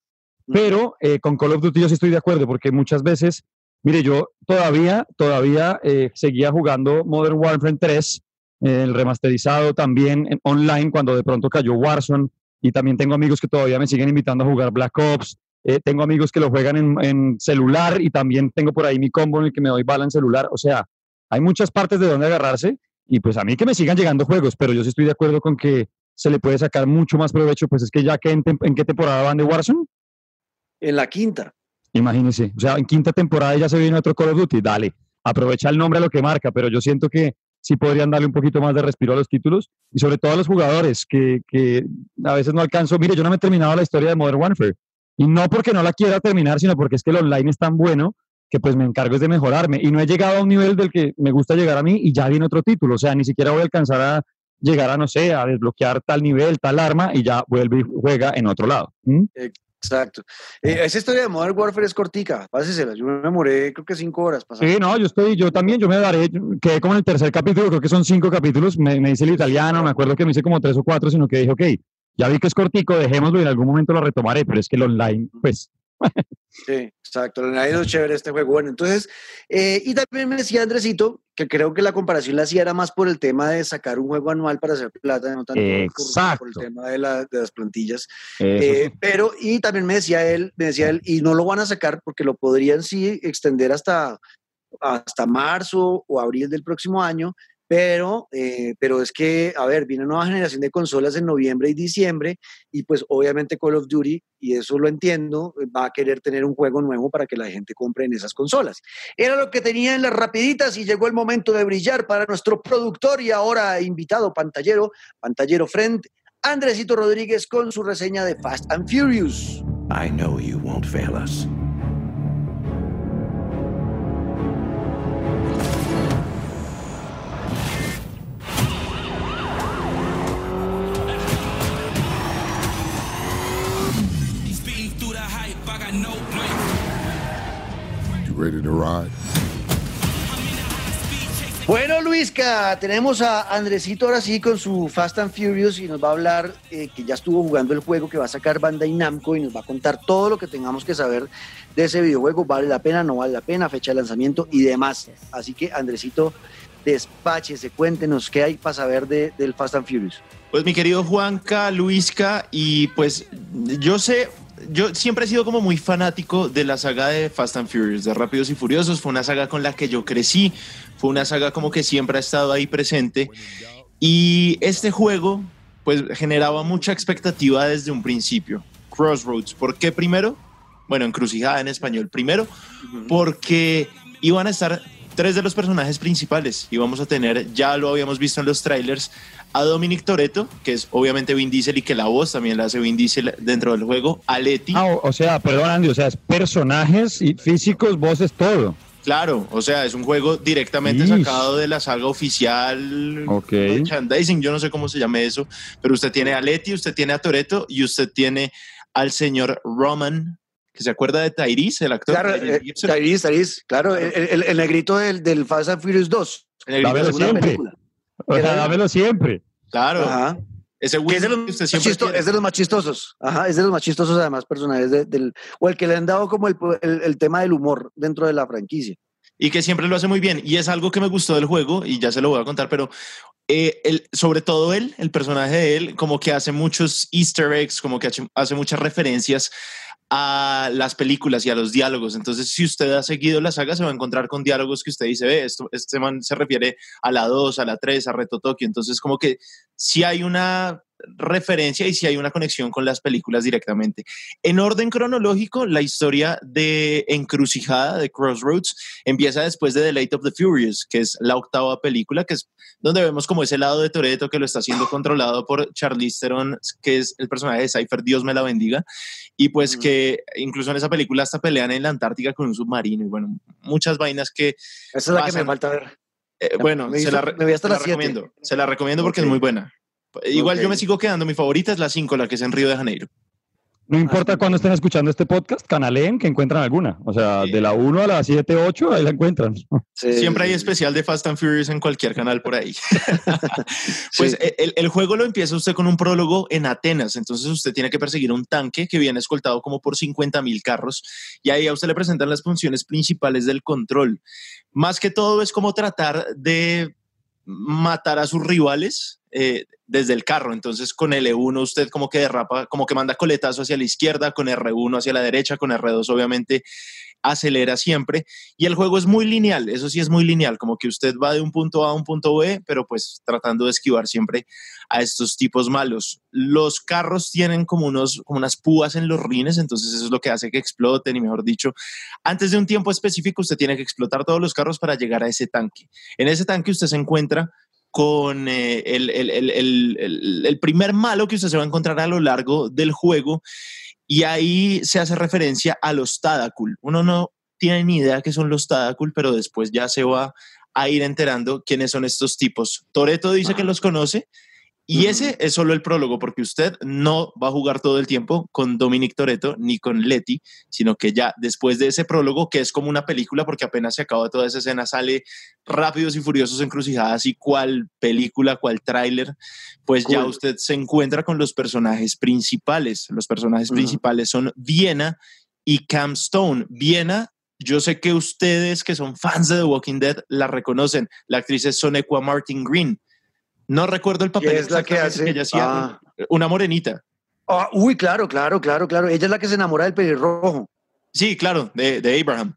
Pero con Call of Duty yo sí estoy de acuerdo, porque muchas veces Mire, yo todavía, todavía eh, seguía jugando Modern Warfare 3, eh, el remasterizado también en, online cuando de pronto cayó Warzone y también tengo amigos que todavía me siguen invitando a jugar Black Ops. Eh, tengo amigos que lo juegan en, en, celular y también tengo por ahí mi combo en el que me doy bala en celular. O sea, hay muchas partes de donde agarrarse y pues a mí que me sigan llegando juegos, pero yo sí estoy de acuerdo con que se le puede sacar mucho más provecho, pues es que ya que en, en qué temporada van de Warzone? En la quinta. Imagínense, o sea, en quinta temporada ya se viene otro Call of Duty, dale, aprovecha el nombre a lo que marca, pero yo siento que sí podrían darle un poquito más de respiro a los títulos y sobre todo a los jugadores que, que a veces no alcanzo. Mire, yo no me he terminado la historia de Modern Warfare y no porque no la quiera terminar, sino porque es que el online es tan bueno que pues me encargo es de mejorarme y no he llegado a un nivel del que me gusta llegar a mí y ya viene otro título, o sea, ni siquiera voy a alcanzar a llegar a, no sé, a desbloquear tal nivel, tal arma y ya vuelve y juega en otro lado. Exacto. Eh, esa historia de Modern Warfare es cortica, pásesela. Yo me demoré creo que cinco horas. Sí, no, yo estoy, yo también, yo me daré, quedé como en el tercer capítulo, creo que son cinco capítulos, me, me dice el italiano, me acuerdo que me hice como tres o cuatro, sino que dije, ok, ya vi que es cortico, dejémoslo y en algún momento lo retomaré, pero es que el online, pues... Sí, exacto. El online es chévere este juego. Bueno, entonces, eh, y también me decía Andresito que creo que la comparación la hacía era más por el tema de sacar un juego anual para hacer plata, no tanto por, el tema de, las plantillas. Eh, pero, y también me decía él, me decía él, y no lo van a sacar porque lo podrían sí extender hasta, hasta marzo o abril del próximo año, pero, eh, pero es que, a ver, viene una nueva generación de consolas en noviembre y diciembre y pues obviamente Call of Duty, y eso lo entiendo, va a querer tener un juego nuevo para que la gente compre en esas consolas. Era lo que tenía en las rapiditas y llegó el momento de brillar para nuestro productor y ahora invitado pantallero, pantallero friend, Andresito Rodríguez con su reseña de Fast and Furious. I know you won't fail us. Bueno, Luis. Luisca, tenemos a Andresito ahora sí con su Fast and Furious y nos va a hablar eh, que ya estuvo jugando el juego que va a sacar Bandai Namco y nos va a contar todo lo que tengamos que saber de ese videojuego, vale la pena, no vale la pena, fecha de lanzamiento y demás. Así que Andresito, despáchese, cuéntenos qué hay para saber de, del Fast and Furious. Pues mi querido Juanca, Luisca, y pues yo sé, yo siempre he sido como muy fanático de la saga de Fast and Furious, de Rápidos y Furiosos. Fue una saga con la que yo crecí, fue una saga como que siempre ha estado ahí presente. Y este juego, pues generaba mucha expectativa desde un principio. Crossroads, ¿por qué primero? Bueno, encrucijada en español. Primero, porque iban a estar tres de los personajes principales. Íbamos a tener, ya lo habíamos visto en los trailers, a Dominic Toretto, que es obviamente Vin Diesel y que la voz también la hace Vin Diesel dentro del juego, a Letty. Ah, o, sea, perdón Andy, o sea, es personajes y físicos, voces, todo. Claro, o sea, es un juego directamente sacado de la saga oficial okay. merchandising, yo no sé cómo se llame eso, pero usted tiene a Letty, usted tiene a Toretto y usted tiene al señor Roman, que se acuerda de Tyrese, el actor. Claro, eh, Tyrese, Tyrese, claro, el, el, negrito del, del Fast and Furious 2. Dámelo siempre. O sea, dámelo siempre. Claro. Ajá. Ese es de, los es de los más chistosos. Ajá, es de los más chistosos además personajes del... O el que le han dado como el, el, tema del humor dentro de la franquicia. Y que siempre lo hace muy bien. Y es algo que me gustó del juego, y ya se lo voy a contar, pero eh, el, sobre todo él, el personaje de él, como que hace muchos easter eggs, como que hace muchas referencias a las películas y a los diálogos. Entonces, si usted ha seguido la saga, se va a encontrar con diálogos que usted dice, ve, esto, este man se refiere a la 2, a la 3, a Reto Tokio. Entonces, como que si hay una referencia y si hay una conexión con las películas directamente. En orden cronológico, la historia de Encrucijada, de Crossroads, empieza después de The Late of the Furious, que es la octava película, que es donde vemos como ese lado de Toreto que lo está siendo controlado por Charlize Theron, que es el personaje de Cypher, Dios me la bendiga, y pues que incluso en esa película hasta pelean en la Antártica con un submarino, y bueno, muchas vainas que... Esa es la que me falta ver. Eh, bueno, se, la, recomiendo. Se la recomiendo porque es muy buena. Igual yo me sigo quedando, mi favorita es la 5, la que es en Río de Janeiro. No importa cuándo estén escuchando este podcast, canalen que encuentran alguna. O sea, de la 1 a la 7, 8, ahí la encuentran. Siempre hay especial de Fast and Furious en cualquier canal por ahí. pues el, el, juego lo empieza usted con un prólogo en Atenas. Entonces usted tiene que perseguir un tanque que viene escoltado como por 50 mil carros. Y ahí a usted le presentan las funciones principales del control. Más que todo es como tratar de matar a sus rivales eh, desde el carro. Entonces con L1 usted como que derrapa, como que manda coletazo hacia la izquierda, con R1 hacia la derecha, con R2 obviamente acelera siempre. Y el juego es muy lineal, eso sí es muy lineal, como que usted va de un punto A a un punto B, pero pues tratando de esquivar siempre a estos tipos malos. Los carros tienen como, unos, como unas púas en los rines, entonces eso es lo que hace que exploten y mejor dicho, antes de un tiempo específico usted tiene que explotar todos los carros para llegar a ese tanque. En ese tanque usted se encuentra con eh, el, el, el, primer malo que usted se va a encontrar a lo largo del juego y ahí se hace referencia a los Tadakul. Uno no tiene ni idea qué son los Tadakul, pero después ya se va a ir enterando quiénes son estos tipos. Toreto dice que los conoce, y ese es solo el prólogo, porque usted no va a jugar todo el tiempo con Dominic Toretto ni con Letty, sino que ya después de ese prólogo, que es como una película, porque apenas se acaba toda esa escena, sale Rápidos y Furiosos encrucijadas y cuál película, cuál tráiler, pues ya usted se encuentra con los personajes principales. Los personajes principales son Viena y Cam Stone. Viena yo sé que ustedes que son fans de The Walking Dead la reconocen. La actriz es Sonequa Martin Green. No recuerdo el papel. es la que hace? ella hacía ah. una morenita. Ah, uy, claro, claro, claro, claro. Ella es la que se enamora del pelirrojo. Sí, claro, de, de Abraham.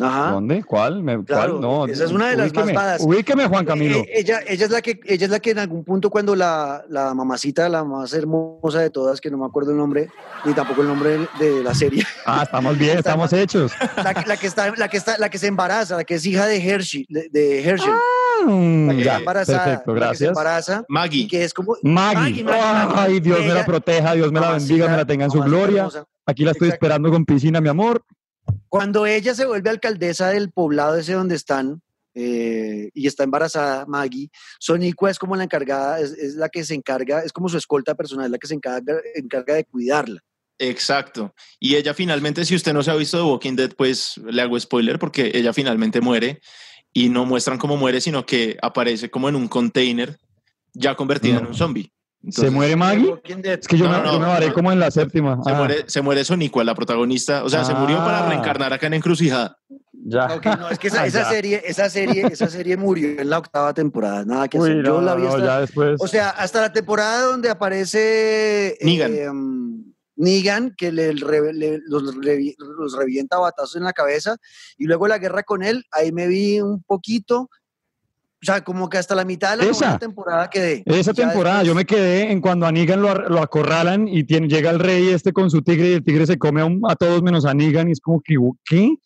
Ajá. ¿Dónde? ¿Cuál? Me, claro, No, esa es una de las más badas. Ubíqueme, Juan Camilo. Eh, ella, ella, es la que, ella es la que en algún punto cuando la, la mamacita, la más hermosa de todas, que no me acuerdo el nombre, ni tampoco el nombre de, la serie. Ah, estamos bien, estamos hechos. La, la, que está, la, que está, la que se embaraza, la que es hija de Hershey, de, Hershey. Ah, ya, perfecto, gracias. embaraza, Maggie. Que es como, Maggie. Ay, Dios me la proteja, Dios me la bendiga, me la tenga en su gloria. Aquí la estoy esperando con piscina, mi amor. Cuando ella se vuelve alcaldesa del poblado ese donde están eh, y está embarazada, Maggie, Sonicua es como la encargada, es, la que se encarga, es como su escolta personal, es la que se encarga, encarga de cuidarla. Exacto. Y ella finalmente, si usted no se ha visto The Walking Dead, pues le hago spoiler porque ella finalmente muere y no muestran cómo muere, sino que aparece como en un container ya convertida en un zombie. ¿Se muere Maggie? Es que yo, me, varé como en la séptima. Se, muere, se muere la protagonista. O sea, se murió para ah. reencarnar acá en Encrucijada. Ya. no, es que esa, serie, esa serie, esa serie murió en la octava temporada. Nada que hacer. yo la vi después. O sea, hasta la temporada donde aparece Negan. Eh, Negan, que le, los, revienta batazos en la cabeza, y luego la guerra con él, ahí me vi un poquito, o sea, como que hasta la mitad de la temporada quedé. Esa temporada, yo me quedé en cuando a Negan lo, lo acorralan y tiene, llega el rey este con su tigre y el tigre se come a, a todos menos a Negan y es como que, ¿qué?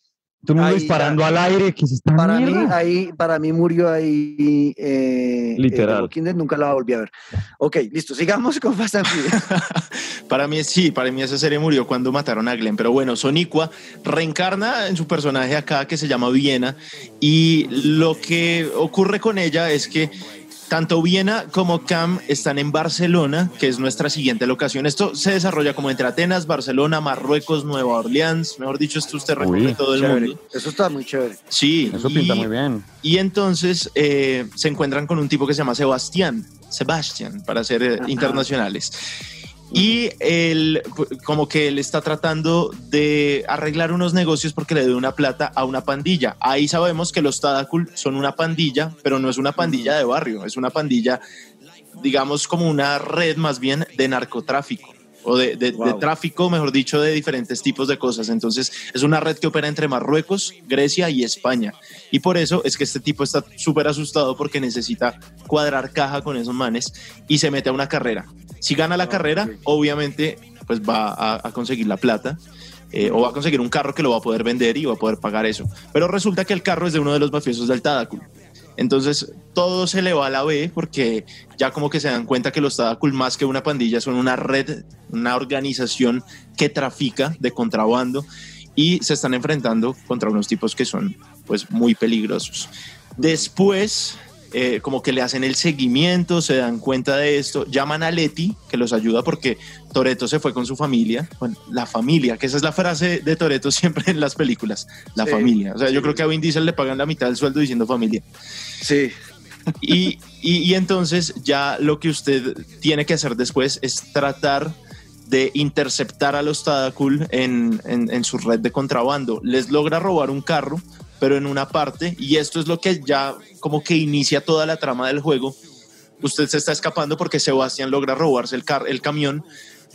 Tú no disparando al aire, que se está para mí ahí Para mí murió ahí. Eh, Literal. nunca la volví a ver. Ok, listo, sigamos con Fast and para mí sí, para mí esa serie murió cuando mataron a Glenn. Pero bueno, Sonicua reencarna en su personaje acá que se llama Viena. Y lo que ocurre con ella es que tanto Viena como Cam están en Barcelona, que es nuestra siguiente locación. Esto se desarrolla como entre Atenas, Barcelona, Marruecos, Nueva Orleans. Mejor dicho, esto usted recorre todo el mundo. Eso está muy chévere. Sí. Eso pinta muy bien. Y entonces eh, se encuentran con un tipo que se llama Sebastián. Sebastián, para ser eh, internacionales y él como que él está tratando de arreglar unos negocios porque le dio una plata a una pandilla. Ahí sabemos que los Tadakul son una pandilla, pero no es una pandilla de barrio, es una pandilla, digamos, como una red más bien de narcotráfico o de, tráfico, mejor dicho, de diferentes tipos de cosas. Entonces, es una red que opera entre Marruecos, Grecia y España. Y por eso es que este tipo está súper asustado porque necesita cuadrar caja con esos manes y se mete a una carrera. Si gana la ah, carrera, obviamente, pues va a, conseguir la plata. Eh, o va a conseguir un carro que lo va a poder vender y va a poder pagar eso. Pero resulta que el carro es de uno de los mafiosos del Tadakul. Entonces todo se le va a la B porque ya como que se dan cuenta que los Tadakul más que una pandilla son una red, una organización que trafica de contrabando y se están enfrentando contra unos tipos que son pues muy peligrosos. Después eh, como que le hacen el seguimiento, se dan cuenta de esto, llaman a Leti, que los ayuda porque Toreto se fue con su familia, bueno, la familia, que esa es la frase de Toreto siempre en las películas, la familia. O sea, yo creo que a Vin Diesel le pagan la mitad del sueldo diciendo familia. Sí. Y, y, entonces ya lo que usted tiene que hacer después es tratar de interceptar a los Tadakul en, en, en, su red de contrabando. Les logra robar un carro, pero en una parte, y esto es lo que ya como que inicia toda la trama del juego. Usted se está escapando porque Sebastián logra robarse el, car el camión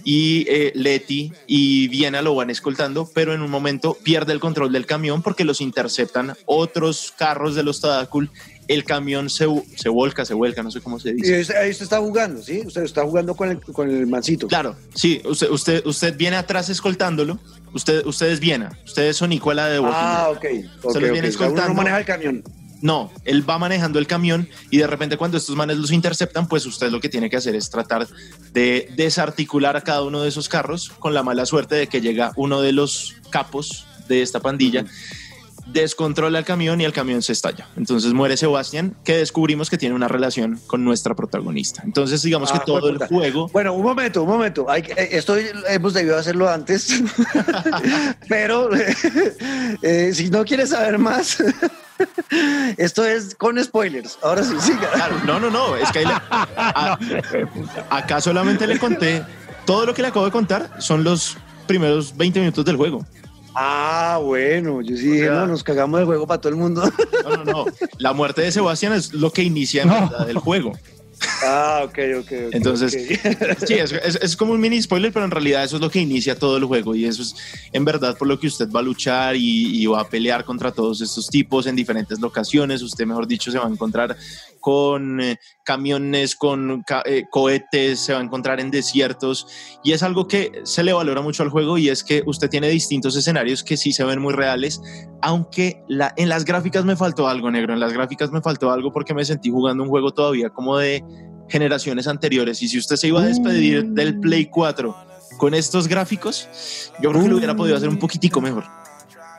y eh, Leti y Viena lo van escoltando, pero en un momento pierde el control del camión porque los interceptan otros carros de los Tadakul. El camión se, se volca, se vuelca, no sé cómo se dice. Ahí usted está jugando, ¿sí? Usted está jugando con el, con el mancito. Claro, sí, usted, usted, usted viene atrás escoltándolo Usted, usted es Viena, ustedes son Nicola de Walking Ah, ok. Usted viene escoltando. no maneja el camión. No, él va manejando el camión y de repente cuando estos manes los interceptan, pues usted lo que tiene que hacer es tratar de desarticular a cada uno de esos carros con la mala suerte de que llega uno de los capos de esta pandilla descontrola el camión y el camión se estalla. Entonces muere Sebastián, que descubrimos que tiene una relación con nuestra protagonista. Entonces digamos que ah, todo el juego... Bueno, un momento, un momento. Hay, eh, esto hemos debido hacerlo antes, pero eh, si no quieres saber más... Esto es con spoilers. Ahora sí, siga. no, no, no. Es que acá solamente le conté. Todo lo que le acabo de contar son los primeros 20 minutos del juego. Ah, bueno, yo sí dije, no, nos cagamos de juego para todo el mundo. No, no, no. La muerte de Sebastián es lo que inicia en verdad el juego. Ah, ok, ok. Entonces, sí, es, como un mini spoiler, pero en realidad eso es lo que inicia todo el juego y eso es en verdad por lo que usted va a luchar y, va a pelear contra todos estos tipos en diferentes locaciones. Usted, mejor dicho, se va a encontrar con eh, camiones, con eh, cohetes, se va a encontrar en desiertos y es algo que se le valora mucho al juego y es que usted tiene distintos escenarios que sí se ven muy reales, aunque la, en las gráficas me faltó algo negro, en las gráficas me faltó algo porque me sentí jugando un juego todavía como de generaciones anteriores. Y si usted se iba a despedir del Play 4 con estos gráficos, yo creo que lo hubiera podido hacer un poquitico mejor.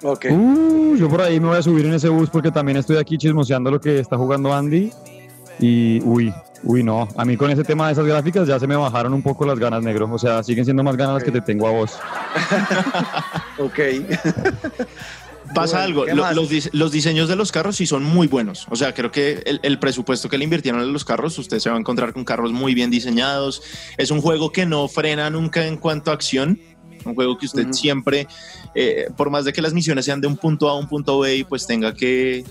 Ok. Uh, yo por ahí me voy a subir en ese bus porque también estoy aquí chismoseando lo que está jugando Andy. Y uy, uy, no. A mí con ese tema de esas gráficas ya se me bajaron un poco las ganas, negro. O sea, siguen siendo más ganas las que te tengo a vos. ok. Pasa algo, los, diseños de los carros sí son muy buenos. O sea, creo que el, presupuesto que le invirtieron en los carros, usted se va a encontrar con carros muy bien diseñados. Es un juego que no frena nunca en cuanto a acción. Un juego que usted siempre, eh, por más de que las misiones sean de un punto A a un punto B y pues tenga que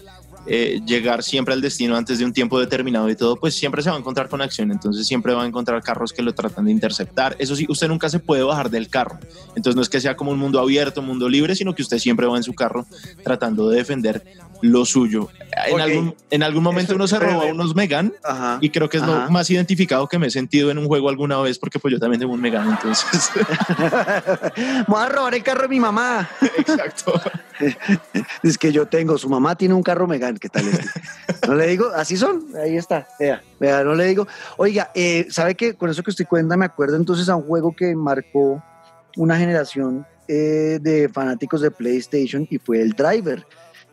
eh, llegar siempre al destino antes de un tiempo determinado y todo, pues siempre se va a encontrar con acción. Entonces siempre va a encontrar carros que lo tratan de interceptar. Eso sí, usted nunca se puede bajar del carro. Entonces no es que sea como un mundo abierto, un mundo libre, sino que usted siempre va en su carro tratando de defender lo suyo. En, algún, en algún momento uno se robó unos Megan y creo que es lo más identificado que me he sentido en un juego alguna vez porque pues yo también tengo un Megan, entonces... voy a robar el carro de mi mamá. Exacto. es que yo tengo, su mamá tiene un carro Megan, ¿qué tal este? No le digo, así son, ahí está, vea, vea, no le digo. Oiga, eh, ¿sabe qué? Con eso que estoy cuenta me acuerdo entonces a un juego que marcó una generación eh, de fanáticos de PlayStation y fue el Driver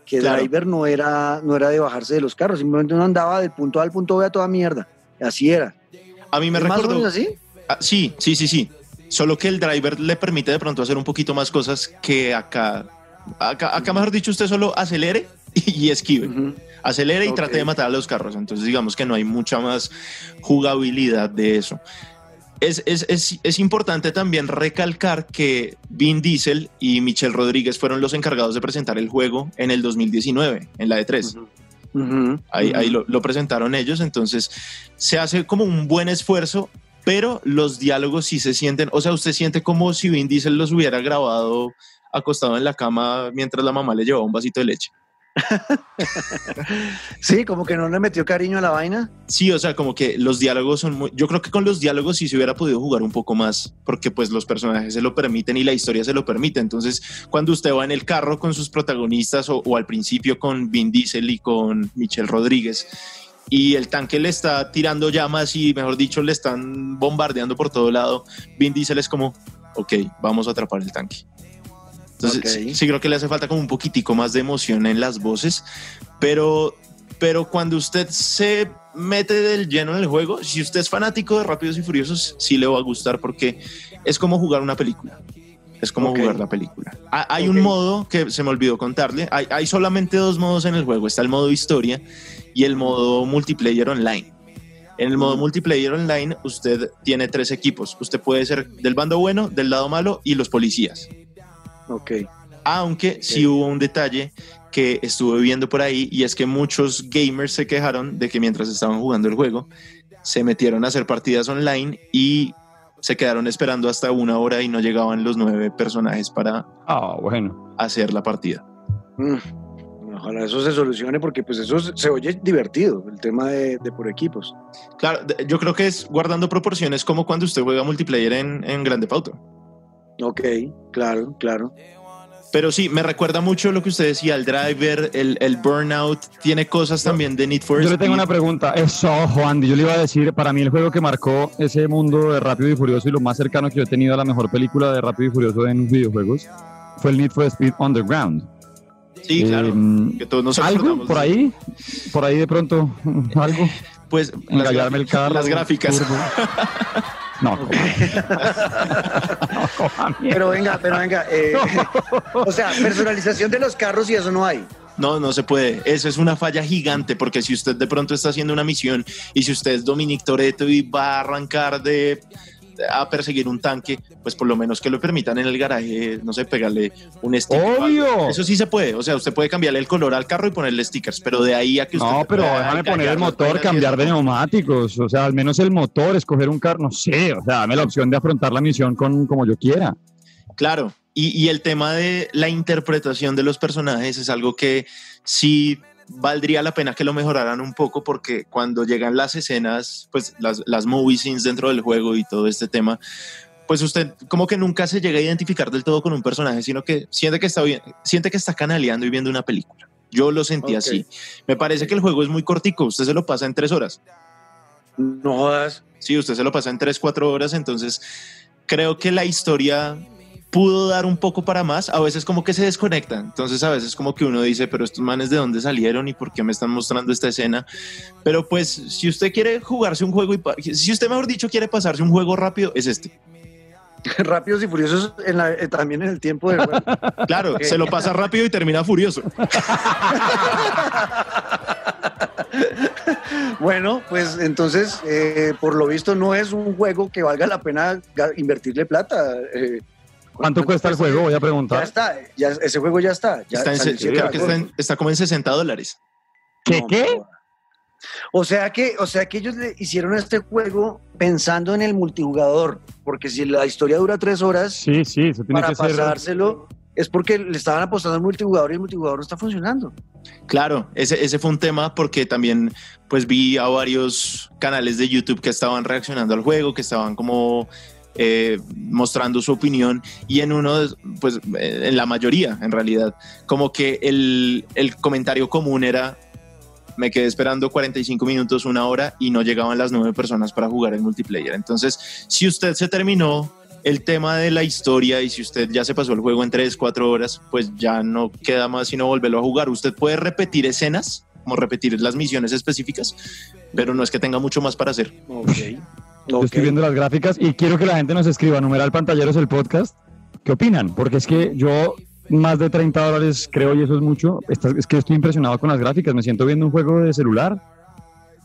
que driver no era, no era de bajarse de los carros, simplemente uno andaba del punto A al punto B a toda mierda. Así era. A mí me así? Ah, sí, sí, sí, sí. Solo que el driver le permite de pronto hacer un poquito más cosas que acá. Acá, mejor dicho, usted solo acelere y esquive. Acelere y trate de matar a los carros. Entonces, digamos que no hay mucha más jugabilidad de eso. Es, es, es, es, importante también recalcar que Vin Diesel y Michelle Rodríguez fueron los encargados de presentar el juego en el 2019, en la E3. ahí, ahí lo, lo, presentaron ellos, entonces se hace como un buen esfuerzo, pero los diálogos sí se sienten, o sea, usted siente como si Vin Diesel los hubiera grabado acostado en la cama mientras la mamá le llevaba un vasito de leche. sí, como que no le metió cariño a la vaina. Sí, o sea, como que los diálogos son muy... Yo creo que con los diálogos sí se hubiera podido jugar un poco más, porque pues los personajes se lo permiten y la historia se lo permite. Entonces, cuando usted va en el carro con sus protagonistas o, al principio con Vin Diesel y con Michelle Rodríguez, y el tanque le está tirando llamas y, mejor dicho, le están bombardeando por todo lado, Vin Diesel es como, ok, vamos a atrapar el tanque. Entonces, sí, creo que le hace falta como un poquitico más de emoción en las voces, pero, pero cuando usted se mete del lleno en el juego, si usted es fanático de Rápidos y Furiosos, sí le va a gustar porque es como jugar una película. Es como jugar la película. Hay un modo que se me olvidó contarle. Hay, hay solamente dos modos en el juego. Está el modo historia y el modo multiplayer online. En el modo multiplayer online, usted tiene tres equipos. Usted puede ser del bando bueno, del lado malo y los policías. Ok. Aunque sí hubo un detalle que estuve viendo por ahí y es que muchos gamers se quejaron de que mientras estaban jugando el juego se metieron a hacer partidas online y se quedaron esperando hasta una hora y no llegaban los nueve personajes para ah, bueno. hacer la partida. Mm, ojalá eso se solucione porque pues eso se oye divertido, el tema de, por equipos. Claro, yo creo que es guardando proporciones como cuando usted juega multiplayer en, en Grande Auto. Ok, claro, claro. Pero sí, me recuerda mucho lo que usted decía, el driver, el, el burnout, tiene cosas también de Need for Speed. Yo le tengo una pregunta, eso, Juan, yo le iba a decir, para mí el juego que marcó ese mundo de Rápido y Furioso y lo más cercano que yo he tenido a la mejor película de Rápido y Furioso en videojuegos fue el Need for Speed Underground. Sí, claro. Que todos nos ¿Algo por ahí? Por ahí de pronto, algo. Pues engallarme el carro. Las gráficas. No, Pero venga, pero venga. Eh, o sea, personalización de los carros y eso no hay. No, no se puede. Eso es una falla gigante porque si usted de pronto está haciendo una misión y si usted es Dominic Toretto y va a arrancar de a perseguir un tanque, pues por lo menos que lo permitan en el garaje, no sé, pegarle un sticker. ¡Obvio! Eso sí se puede. O sea, usted puede cambiarle el color al carro y ponerle stickers, pero de ahí a que usted. No, pero déjame poner el motor, cambiar de neumáticos. O sea, al menos el motor, escoger un carro, no sé. O sea, dame la opción de afrontar la misión con como yo quiera. Claro. Y, y el tema de la interpretación de los personajes es algo que sí valdría la pena que lo mejoraran un poco porque cuando llegan las escenas, pues las, las movie scenes dentro del juego y todo este tema, pues usted como que nunca se llega a identificar del todo con un personaje, sino que siente que está, siente que está canaleando y viendo una película. Yo lo sentí así. Me parece que el juego es muy cortico, usted se lo pasa en tres horas. No jodas. Sí, usted se lo pasa en tres, cuatro horas, entonces creo que la historia pudo dar un poco para más, a veces como que se desconecta. Entonces a veces como que uno dice, pero estos manes de dónde salieron y por qué me están mostrando esta escena. Pero pues si usted quiere jugarse un juego y si usted mejor dicho quiere pasarse un juego rápido, es este. Rápidos y Furiosos eh, también en el tiempo de juego. Claro, se lo pasa rápido y termina furioso. bueno, pues entonces, eh, por lo visto, no es un juego que valga la pena invertirle plata. Eh, ¿Cuánto cuesta el juego? Voy a preguntar. Ya está, ya, ese juego ya está. está, está, como en 60 dólares. ¿Qué? ¿Qué? O sea que, o sea que ellos le hicieron este juego pensando en el multijugador, porque si la historia dura tres horas, sí, sí, para que pasárselo es porque le estaban apostando al multijugador y el multijugador no está funcionando. Claro, ese, ese fue un tema porque también pues vi a varios canales de YouTube que estaban reaccionando al juego, que estaban como eh, mostrando su opinión y en uno, pues en la mayoría en realidad, como que el, el comentario común era me quedé esperando 45 minutos, una hora y no llegaban las nueve personas para jugar el multiplayer. Entonces, si usted se terminó el tema de la historia y si usted ya se pasó el juego en 3, 4 horas, pues ya no queda más sino volverlo a jugar. Usted puede repetir escenas, como repetir las misiones específicas, pero no es que tenga mucho más para hacer. Okay. Yo estoy viendo las gráficas y quiero que la gente nos escriba, numeral pantalleros el podcast, ¿qué opinan? Porque es que yo más de 30 dólares, creo, y eso es mucho. Es que estoy impresionado con las gráficas. Me siento viendo un juego de celular.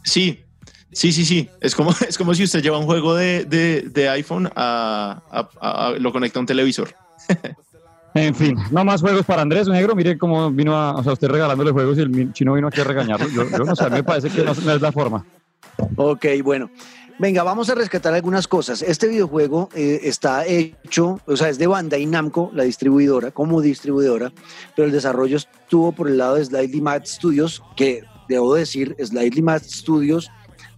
Sí, sí, sí, sí. Es como, es como si usted lleva un juego de, de, iPhone a, lo conecta a un televisor. En fin, no más juegos para Andrés Negro. Mire cómo vino a. O sea, usted regalándole juegos y el chino vino aquí a regañarlo. Yo, no sé, me parece que no, es la forma. Ok, bueno. Venga, vamos a rescatar algunas cosas. Este videojuego eh, está hecho, o sea, es de Bandai Namco, la distribuidora, como distribuidora, pero el desarrollo estuvo por el lado de Slightly Mad Studios, que debo decir, Slightly Mad Studios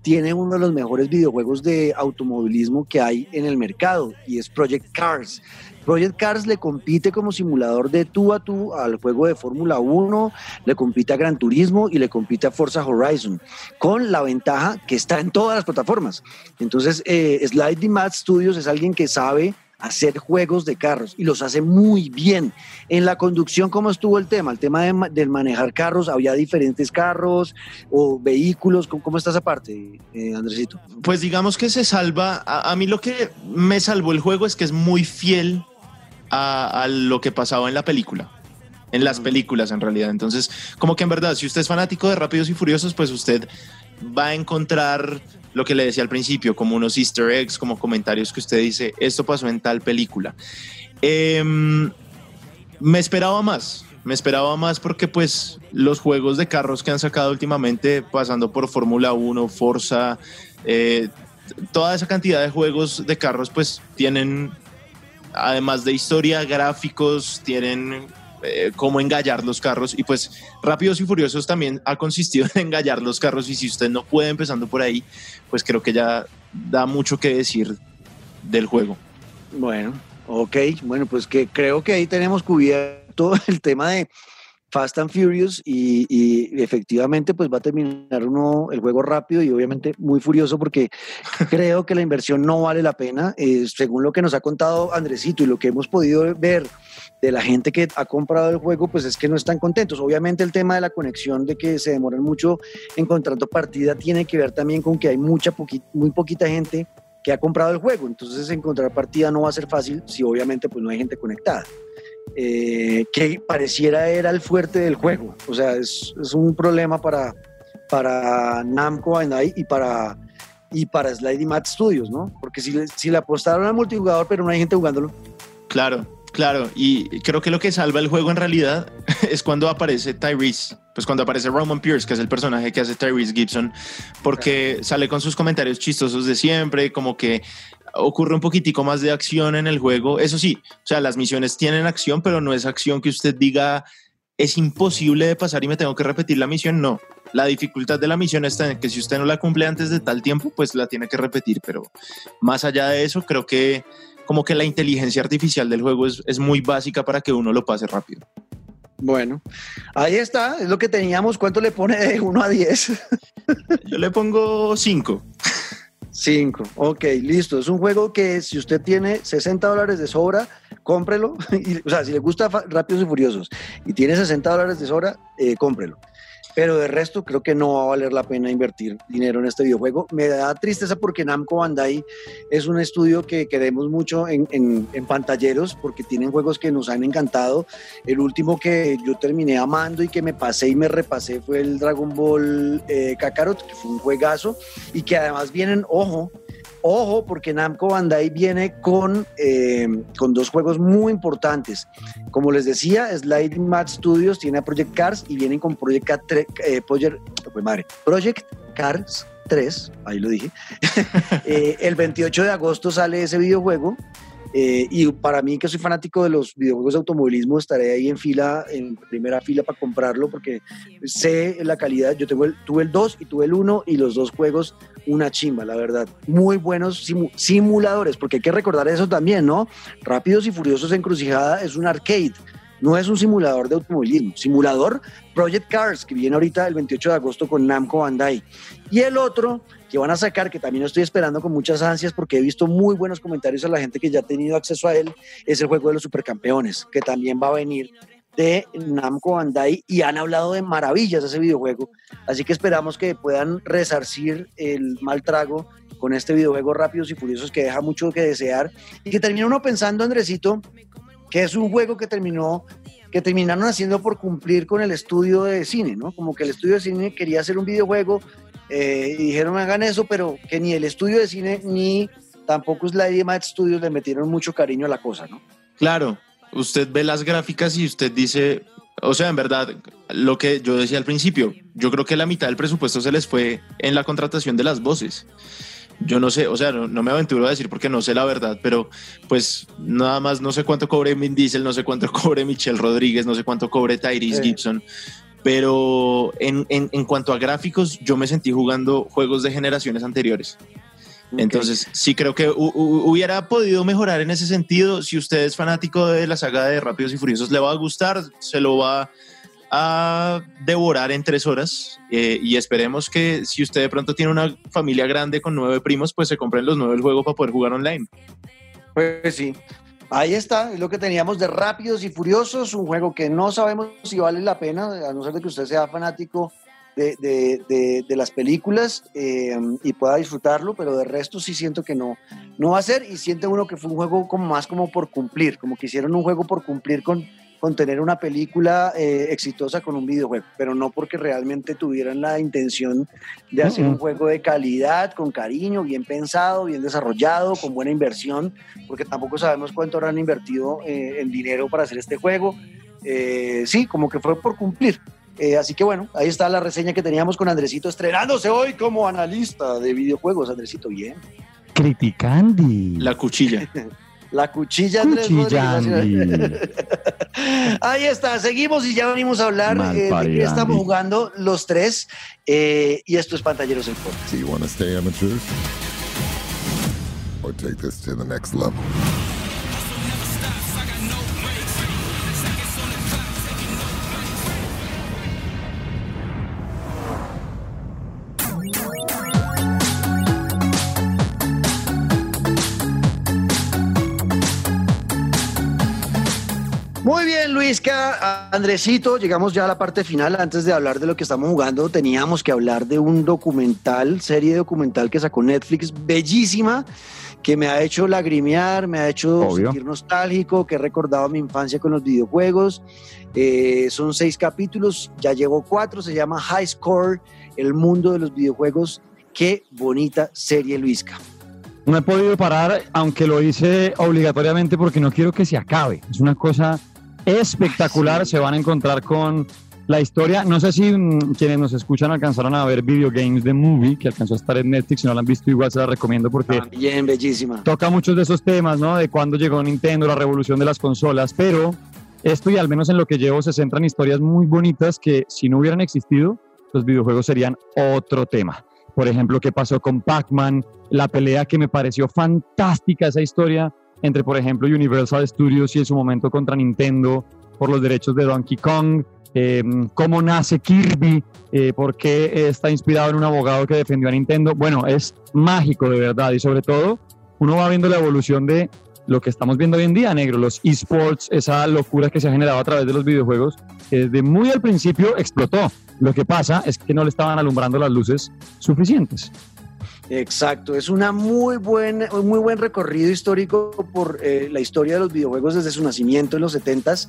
tiene uno de los mejores videojuegos de automovilismo que hay en el mercado y es Project Cars. Project Cars le compite como simulador de tú a tú al juego de Fórmula 1, le compite a Gran Turismo y le compite a Forza Horizon, con la ventaja que está en todas las plataformas. Entonces, eh, Slightly Mad Studios es alguien que sabe hacer juegos de carros y los hace muy bien. En la conducción, ¿cómo estuvo el tema? El tema de, manejar carros, había diferentes carros o vehículos, ¿cómo, está esa parte, eh, Andresito? Pues digamos que se salva, a, mí lo que me salvó el juego es que es muy fiel a, lo que pasaba en la película en las películas en realidad. Entonces, como que en verdad, si usted es fanático de Rápidos y Furiosos, pues usted va a encontrar lo que le decía al principio, como unos easter eggs, como comentarios que usted dice, esto pasó en tal película. Em, me esperaba más, me esperaba más porque pues los juegos de carros que han sacado últimamente, pasando por Fórmula 1, Forza, eh, toda esa cantidad de juegos de carros pues tienen además de historia, gráficos, tienen eh, cómo engallar los carros. Y pues Rápidos y Furiosos también ha consistido en engallar los carros. Y si usted no puede empezando por ahí, pues creo que ya da mucho que decir del juego. Bueno, ok, bueno, pues que creo que ahí tenemos cubierto el tema de Fast and Furious y, efectivamente pues va a terminar uno el juego rápido y obviamente muy furioso porque creo que la inversión no vale la pena, eh, según lo que nos ha contado Andresito y lo que hemos podido ver de la gente que ha comprado el juego, pues es que no están contentos. Obviamente el tema de la conexión, de que se demoran mucho encontrando partida, tiene que ver también con que hay mucha muy poquita gente que ha comprado el juego, entonces encontrar partida no va a ser fácil si obviamente pues no hay gente conectada. Eh, que pareciera era el fuerte del juego. O sea, es, un problema para, para Namco Bandai y para, y para Sliding Mat Studios, ¿no? Porque si, si le apostaron al multijugador, pero no hay gente jugándolo. Claro, claro. Y creo que lo que salva el juego en realidad es cuando aparece Tyrese. Pues cuando aparece Roman Pierce, que es el personaje que hace Tyrese Gibson, porque sale con sus comentarios chistosos de siempre, como que ocurre un poquitico más de acción en el juego. Eso sí, o sea, las misiones tienen acción, pero no es acción que usted diga es imposible de pasar y me tengo que repetir la misión. No, la dificultad de la misión está en que si usted no la cumple antes de tal tiempo, pues la tiene que repetir. Pero más allá de eso, creo que como que la inteligencia artificial del juego es, es muy básica para que uno lo pase rápido. Bueno, ahí está, es lo que teníamos. ¿Cuánto le pone de 1 a 10? Yo le pongo 5. 5, ok, listo. Es un juego que si usted tiene 60 dólares de sobra, cómprelo. o sea, si le gusta Rápidos y Furiosos y tiene 60 dólares de sobra, eh, cómprelo. Pero de resto creo que no va a valer la pena invertir dinero en este videojuego. Me da tristeza porque Namco Bandai es un estudio que queremos mucho en, pantalleros porque tienen juegos que nos han encantado. El último que yo terminé amando y que me pasé y me repasé fue el Dragon Ball eh, Kakarot, que fue un juegazo y que además vienen, ojo, Ojo, porque Namco Bandai viene con, eh, con dos juegos muy importantes. Como les decía, Sliding Mad Studios tiene a Project Cars y vienen con Project, eh, Project, madre, Project Cars 3, ahí lo dije. Eh, el 28 de agosto sale ese videojuego. Y para mí, que soy fanático de los videojuegos de automovilismo, estaré ahí en fila, en primera fila para comprarlo, porque sé la calidad. Yo tengo el, tuve el 2 y tuve el 1, y los dos juegos una chimba, la verdad. Muy buenos simuladores, porque hay que recordar eso también, ¿no? Rápidos y Furiosos Encrucijada es un arcade, no es un simulador de automovilismo. Simulador Project Cars, que viene ahorita el 28 de agosto con Namco Bandai. Y el otro que van a sacar, que también estoy esperando con muchas ansias porque he visto muy buenos comentarios a la gente que ya ha tenido acceso a él, es el juego de los supercampeones, que también va a venir de Namco Bandai y han hablado de maravillas de ese videojuego. Así que esperamos que puedan resarcir el mal trago con este videojuego Rápidos y Furiosos que deja mucho que desear y que termina uno pensando, Andresito, que es un juego que terminó que terminaron haciendo por cumplir con el estudio de cine, ¿no? Como que el estudio de cine quería hacer un videojuego eh, y dijeron hagan eso, pero que ni el estudio de cine ni tampoco es la Mad Studios le metieron mucho cariño a la cosa, ¿no? Claro, usted ve las gráficas y usted dice, o sea, en verdad, lo que yo decía al principio, yo creo que la mitad del presupuesto se les fue en la contratación de las voces. Yo no sé, o sea, no, me aventuro a decir porque no sé la verdad, pero pues nada más no sé cuánto cobre Vin Diesel, no sé cuánto cobre Michelle Rodríguez, no sé cuánto cobre Tyrese Gibson, pero en, en, en cuanto a gráficos, yo me sentí jugando juegos de generaciones anteriores. Entonces, sí creo que hubiera podido mejorar en ese sentido. Si usted es fanático de la saga de Rápidos y Furiosos, le va a gustar, se lo va a devorar en tres horas. Eh, y esperemos que si usted de pronto tiene una familia grande con nueve primos, pues se compren los nueve el juego para poder jugar online. Pues sí. Ahí está, es lo que teníamos de Rápidos y Furiosos, un juego que no sabemos si vale la pena, a no ser de que usted sea fanático de, de, las películas eh, y pueda disfrutarlo, pero de resto sí siento que no, no va a ser y siente uno que fue un juego como más como por cumplir, como que hicieron un juego por cumplir con, con tener una película eh, exitosa con un videojuego, pero no porque realmente tuvieran la intención de hacer un juego de calidad, con cariño, bien pensado, bien desarrollado, con buena inversión, porque tampoco sabemos cuánto habrán invertido eh, en dinero para hacer este juego. sí, como que fue por cumplir, eh, así que bueno, ahí está la reseña que teníamos con Andresito estrenándose hoy como analista de videojuegos. Andresito, bien. Criticando. La cuchilla. la cuchilla Andrés Ahí está, seguimos y ya venimos a hablar eh, de qué estamos jugando los tres. Eh, y esto es Pantalleros en Podcast. Do you want to stay amateurs? Or take this to the next level? Luisca, Andresito, llegamos ya a la parte final. Antes de hablar de lo que estamos jugando, teníamos que hablar de un documental, serie documental que sacó Netflix, bellísima, que me ha hecho lagrimear, me ha hecho sentir nostálgico, que he recordado mi infancia con los videojuegos. Eh, son seis capítulos, ya llegó cuatro, se llama High Score, el mundo de los videojuegos. Qué bonita serie, Luisca. No he podido parar, aunque lo hice obligatoriamente porque no quiero que se acabe. Es una cosa espectacular. Se van a encontrar con la historia. No sé si mm, quienes nos escuchan alcanzaron a ver Video Games The Movie, que alcanzó a estar en Netflix. Si no la han visto, igual se la recomiendo porque. Bien, bellísima. Toca muchos de esos temas, ¿no? De cuándo llegó Nintendo, la revolución de las consolas. Pero esto, y al menos en lo que llevo, se centra en historias muy bonitas que, si no hubieran existido, los videojuegos serían otro tema. Por ejemplo, qué pasó con Pac-Man, la pelea que me pareció fantástica, esa historia entre, por ejemplo, Universal Studios y en su momento contra Nintendo por los derechos de Donkey Kong, em, cómo nace Kirby, eh, por qué está inspirado en un abogado que defendió a Nintendo. Bueno, es mágico de verdad y sobre todo uno va viendo la evolución de lo que estamos viendo hoy en día, negro, los esports, esa locura que se ha generado a través de los videojuegos, que desde muy al principio explotó. Lo que pasa es que no le estaban alumbrando las luces suficientes. Exacto, es una muy buen, un muy buen recorrido histórico por eh, la historia de los videojuegos desde su nacimiento en los 70s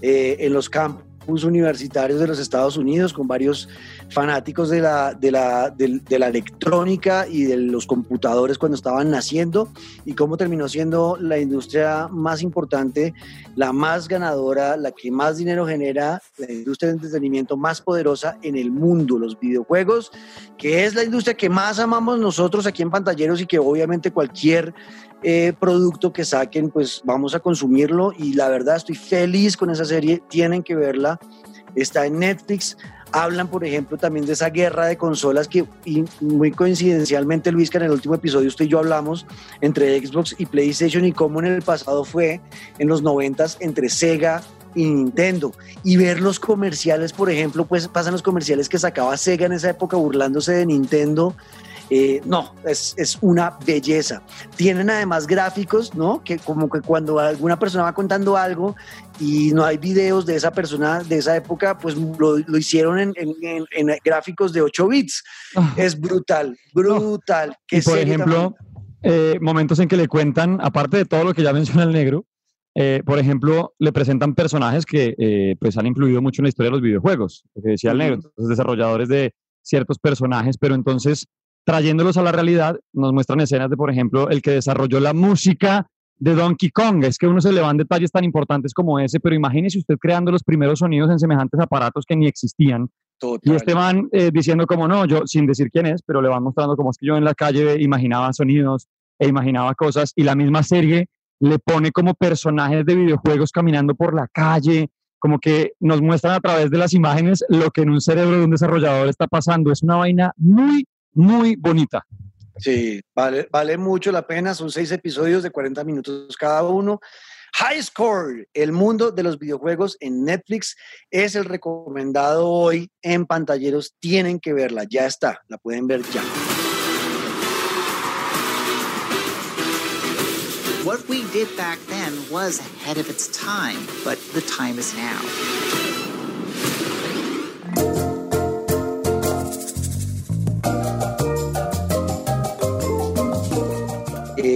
eh, en los campos universitarios de los Estados Unidos con varios fanáticos de la, de la, de, la electrónica y de los computadores cuando estaban naciendo y cómo terminó siendo la industria más importante, la más ganadora, la que más dinero genera, la industria de entretenimiento más poderosa en el mundo, los videojuegos, que es la industria que más amamos nosotros aquí en Pantalleros y que obviamente cualquier eh, producto que saquen, pues vamos a consumirlo y la verdad estoy feliz con esa serie, tienen que verla, está en Netflix. Hablan, por ejemplo, también de esa guerra de consolas que muy coincidencialmente, Luis, que en el último episodio usted y yo hablamos entre Xbox y PlayStation y cómo en el pasado fue en los noventas entre Sega y Nintendo. Y ver los comerciales, por ejemplo, pues pasan los comerciales que sacaba Sega en esa época burlándose de Nintendo eh, no, es, es, una belleza. Tienen además gráficos, ¿no? Que como que cuando alguna persona va contando algo y no hay videos de esa persona de esa época, pues lo, lo hicieron en, en, en, gráficos de 8 bits. Ah. Es brutal, brutal. y por ejemplo, eh, momentos en que le cuentan, aparte de todo lo que ya menciona el negro, eh, por ejemplo, le presentan personajes que eh, pues han incluido mucho en la historia de los videojuegos, lo que decía el negro, entonces desarrolladores de ciertos personajes, pero entonces trayéndolos a la realidad, nos muestran escenas de, por ejemplo, el que desarrolló la música de Donkey Kong. Es que uno se le van detalles tan importantes como ese, pero imagínese usted creando los primeros sonidos en semejantes aparatos que ni existían. Y este van eh, diciendo como no, yo sin decir quién es, pero le van mostrando como es que yo en la calle imaginaba sonidos e imaginaba cosas y la misma serie le pone como personajes de videojuegos caminando por la calle, como que nos muestran a través de las imágenes lo que en un cerebro de un desarrollador está pasando. Es una vaina muy, muy bonita. Sí, vale, vale mucho la pena. Son seis episodios de 40 minutos cada uno. High Score, el mundo de los videojuegos en Netflix, es el recomendado hoy en pantalleros. Tienen que verla, ya está, la pueden ver ya. What we did back then was ahead of its time, but the time is now.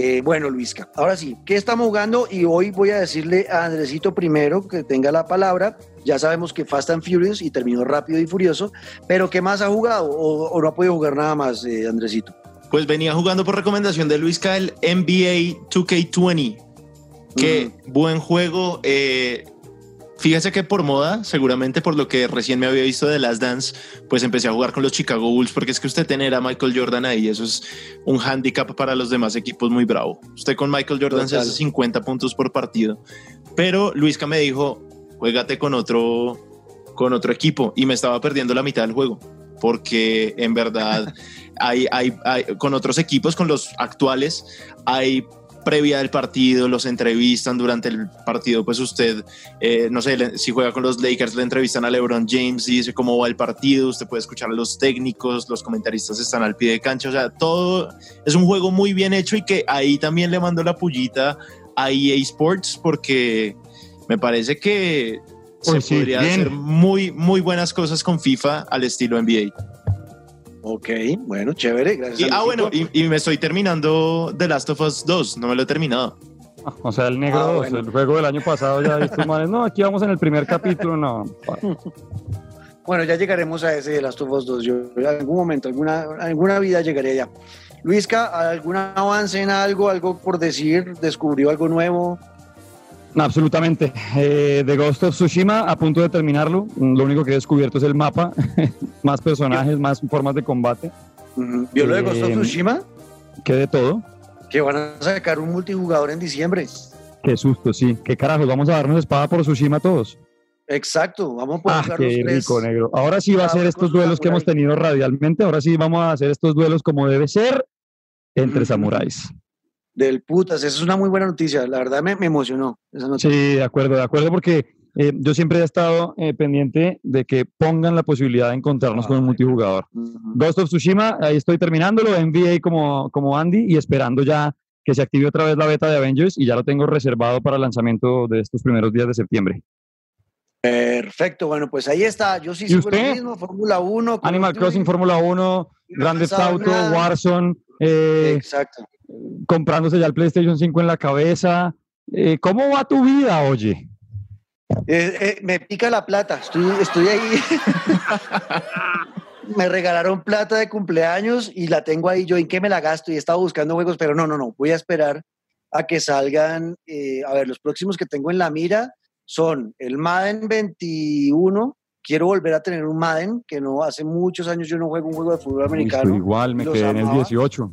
Eh, bueno, Luisca, ahora sí, ¿qué estamos jugando? Y hoy voy a decirle a Andresito primero que tenga la palabra. Ya sabemos que Fast and Furious y terminó rápido y furioso, pero ¿qué más ha jugado o, no ha podido jugar nada más, eh, Andresito? Pues venía jugando por recomendación de Luisca el NBA 2K20. Qué buen juego. Eh, Fíjese que por moda, seguramente por lo que recién me había visto de Last Dance, pues empecé a jugar con los Chicago Bulls, porque es que usted tener a Michael Jordan ahí, eso es un handicap para los demás equipos muy bravo. Usted con Michael Jordan se hace 50 puntos por partido. Pero Luisca me dijo, juégate con otro, con otro equipo, y me estaba perdiendo la mitad del juego, porque en verdad hay, hay, hay con otros equipos, con los actuales, hay previa del partido, los entrevistan durante el partido, pues usted, eh, no sé, si juega con los Lakers, le entrevistan a LeBron James y dice cómo va el partido, usted puede escuchar a los técnicos, los comentaristas están al pie de cancha, o sea, todo es un juego muy bien hecho y que ahí también le mando la pullita a EA Sports porque me parece que se pues podría hacer muy, muy buenas cosas con FIFA al estilo NBA. Ok, bueno, chévere, gracias. ah, bueno, y, me estoy terminando The Last of Us 2, no me lo he terminado. O sea, el negro ah, el juego del año pasado ya visto no, aquí vamos en el primer capítulo, no. Bueno, ya llegaremos a ese The Last of Us 2, yo en algún momento, alguna, alguna vida llegaré ya. Luisca, ¿algún avance en algo, algo por decir? ¿Descubrió algo nuevo? Absolutamente. Eh, The Ghost of Tsushima, a punto de terminarlo. Lo único que he descubierto es el mapa. más personajes, más formas de combate. ¿Vio lo de Ghost of eh, Tsushima? ¿Qué de todo? Que van a sacar un multijugador en diciembre. Qué susto, sí. ¿Qué carajos? ¿Vamos a darnos espada por Tsushima todos? Exacto, vamos a poder ah, qué rico, negro. Ahora sí va a ser estos duelos que hemos tenido radialmente. Ahora sí vamos a hacer estos duelos como debe ser entre samuráis del putas. Esa es una muy buena noticia. La verdad me, me emocionó esa noticia. Sí, de acuerdo, de acuerdo, porque eh, yo siempre he estado eh, pendiente de que pongan la posibilidad de encontrarnos con un multijugador. Ghost of Tsushima, ahí estoy terminándolo, NBA como, como Andy y esperando ya que se active otra vez la beta de Avengers y ya lo tengo reservado para el lanzamiento de estos primeros días de septiembre. Perfecto, bueno, pues ahí está. Yo sí ¿Y sigo lo mismo, Fórmula 1. Call Animal. Crossing, Fórmula 1, No ha Grand Theft Auto, nada. Warzone, eh, Exacto. Comprándose ya el PlayStation 5 en la cabeza. Eh, ¿Cómo va tu vida, oye? Eh, eh, me pica la plata, estoy, estoy ahí. me regalaron plata de cumpleaños y la tengo ahí. Yo en qué me la gasto y he estado buscando juegos, pero no, no, no. Voy a esperar a que salgan. a ver, los próximos que tengo en la mira son el Madden 21. Quiero volver a tener un Madden, que no hace muchos años yo no juego un juego de fútbol americano. igual, me los quedé en el amaba. 18.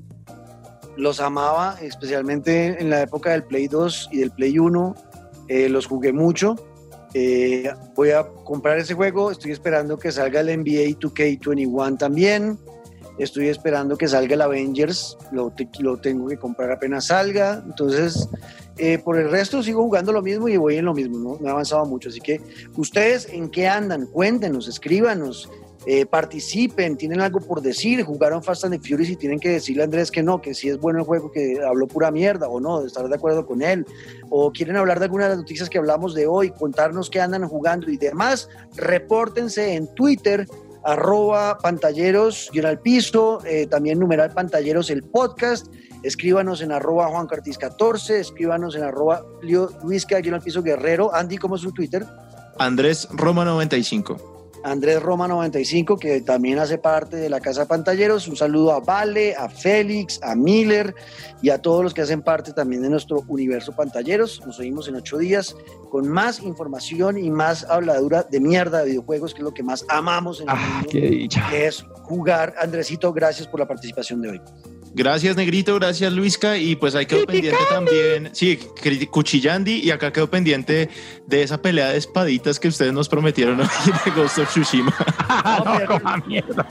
Los amaba, especialmente en la época del Play 2 y del Play 1. eh, los jugué mucho. Eh, voy a comprar ese juego. Estoy esperando que salga el NBA 2K21 también. Estoy esperando que salga el Avengers. Lo, te- lo tengo que comprar apenas salga. Entonces, eh, por el resto sigo jugando lo mismo y voy en lo mismo. ¿no? Me ha avanzado mucho. Así que, ¿ustedes en qué andan? Cuéntenos, escríbanos eh, participen, tienen algo por decir, jugaron Fast and Furious y tienen que decirle a Andrés que no, que sí es bueno el juego, que habló pura mierda o no, estar de acuerdo con él, o quieren hablar de alguna de las noticias que hablamos de hoy, contarnos qué andan jugando y demás, repórtense en Twitter arroba pantalleros al piso, eh, también numeral pantalleros el podcast, escríbanos en arroba Juan Cartis 14, escríbanos en arroba Luisca al piso guerrero, Andy, ¿cómo es su Twitter? Andrés Roma 95. Andrés Roma 95, que también hace parte de la Casa Pantalleros. Un saludo a Vale, a Félix, a Miller y a todos los que hacen parte también de nuestro universo Pantalleros. Nos oímos en ocho días con más información y más habladura de mierda de videojuegos, que es lo que más amamos en el Ah, mundo, qué dicha. que es jugar. Andresito, gracias por la participación de hoy. Gracias, Negrito, gracias, Luisca. Y pues ahí quedó pendiente también, sí, Cuchillandi, y acá quedó pendiente de esa pelea de espaditas que ustedes nos prometieron hoy de Ghost of Tsushima. no, coma mierda.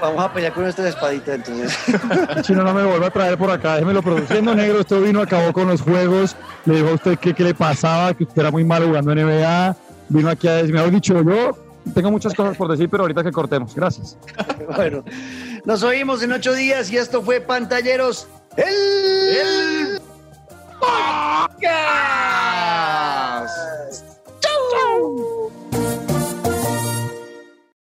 Vamos a pelear con esta espadita, entonces. Si no, no me vuelva a traer por acá. Déjemelo produciendo, negro. Esto vino, acabó con los juegos. Le dijo a usted que qué le pasaba, que usted era muy malo jugando en NBA. Vino aquí a decirme, mejor dicho, yo tengo muchas cosas por decir, pero ahorita que cortemos. Gracias. bueno, nos oímos en ocho días y esto fue Pantalleros. El. el... Podcast. Chau.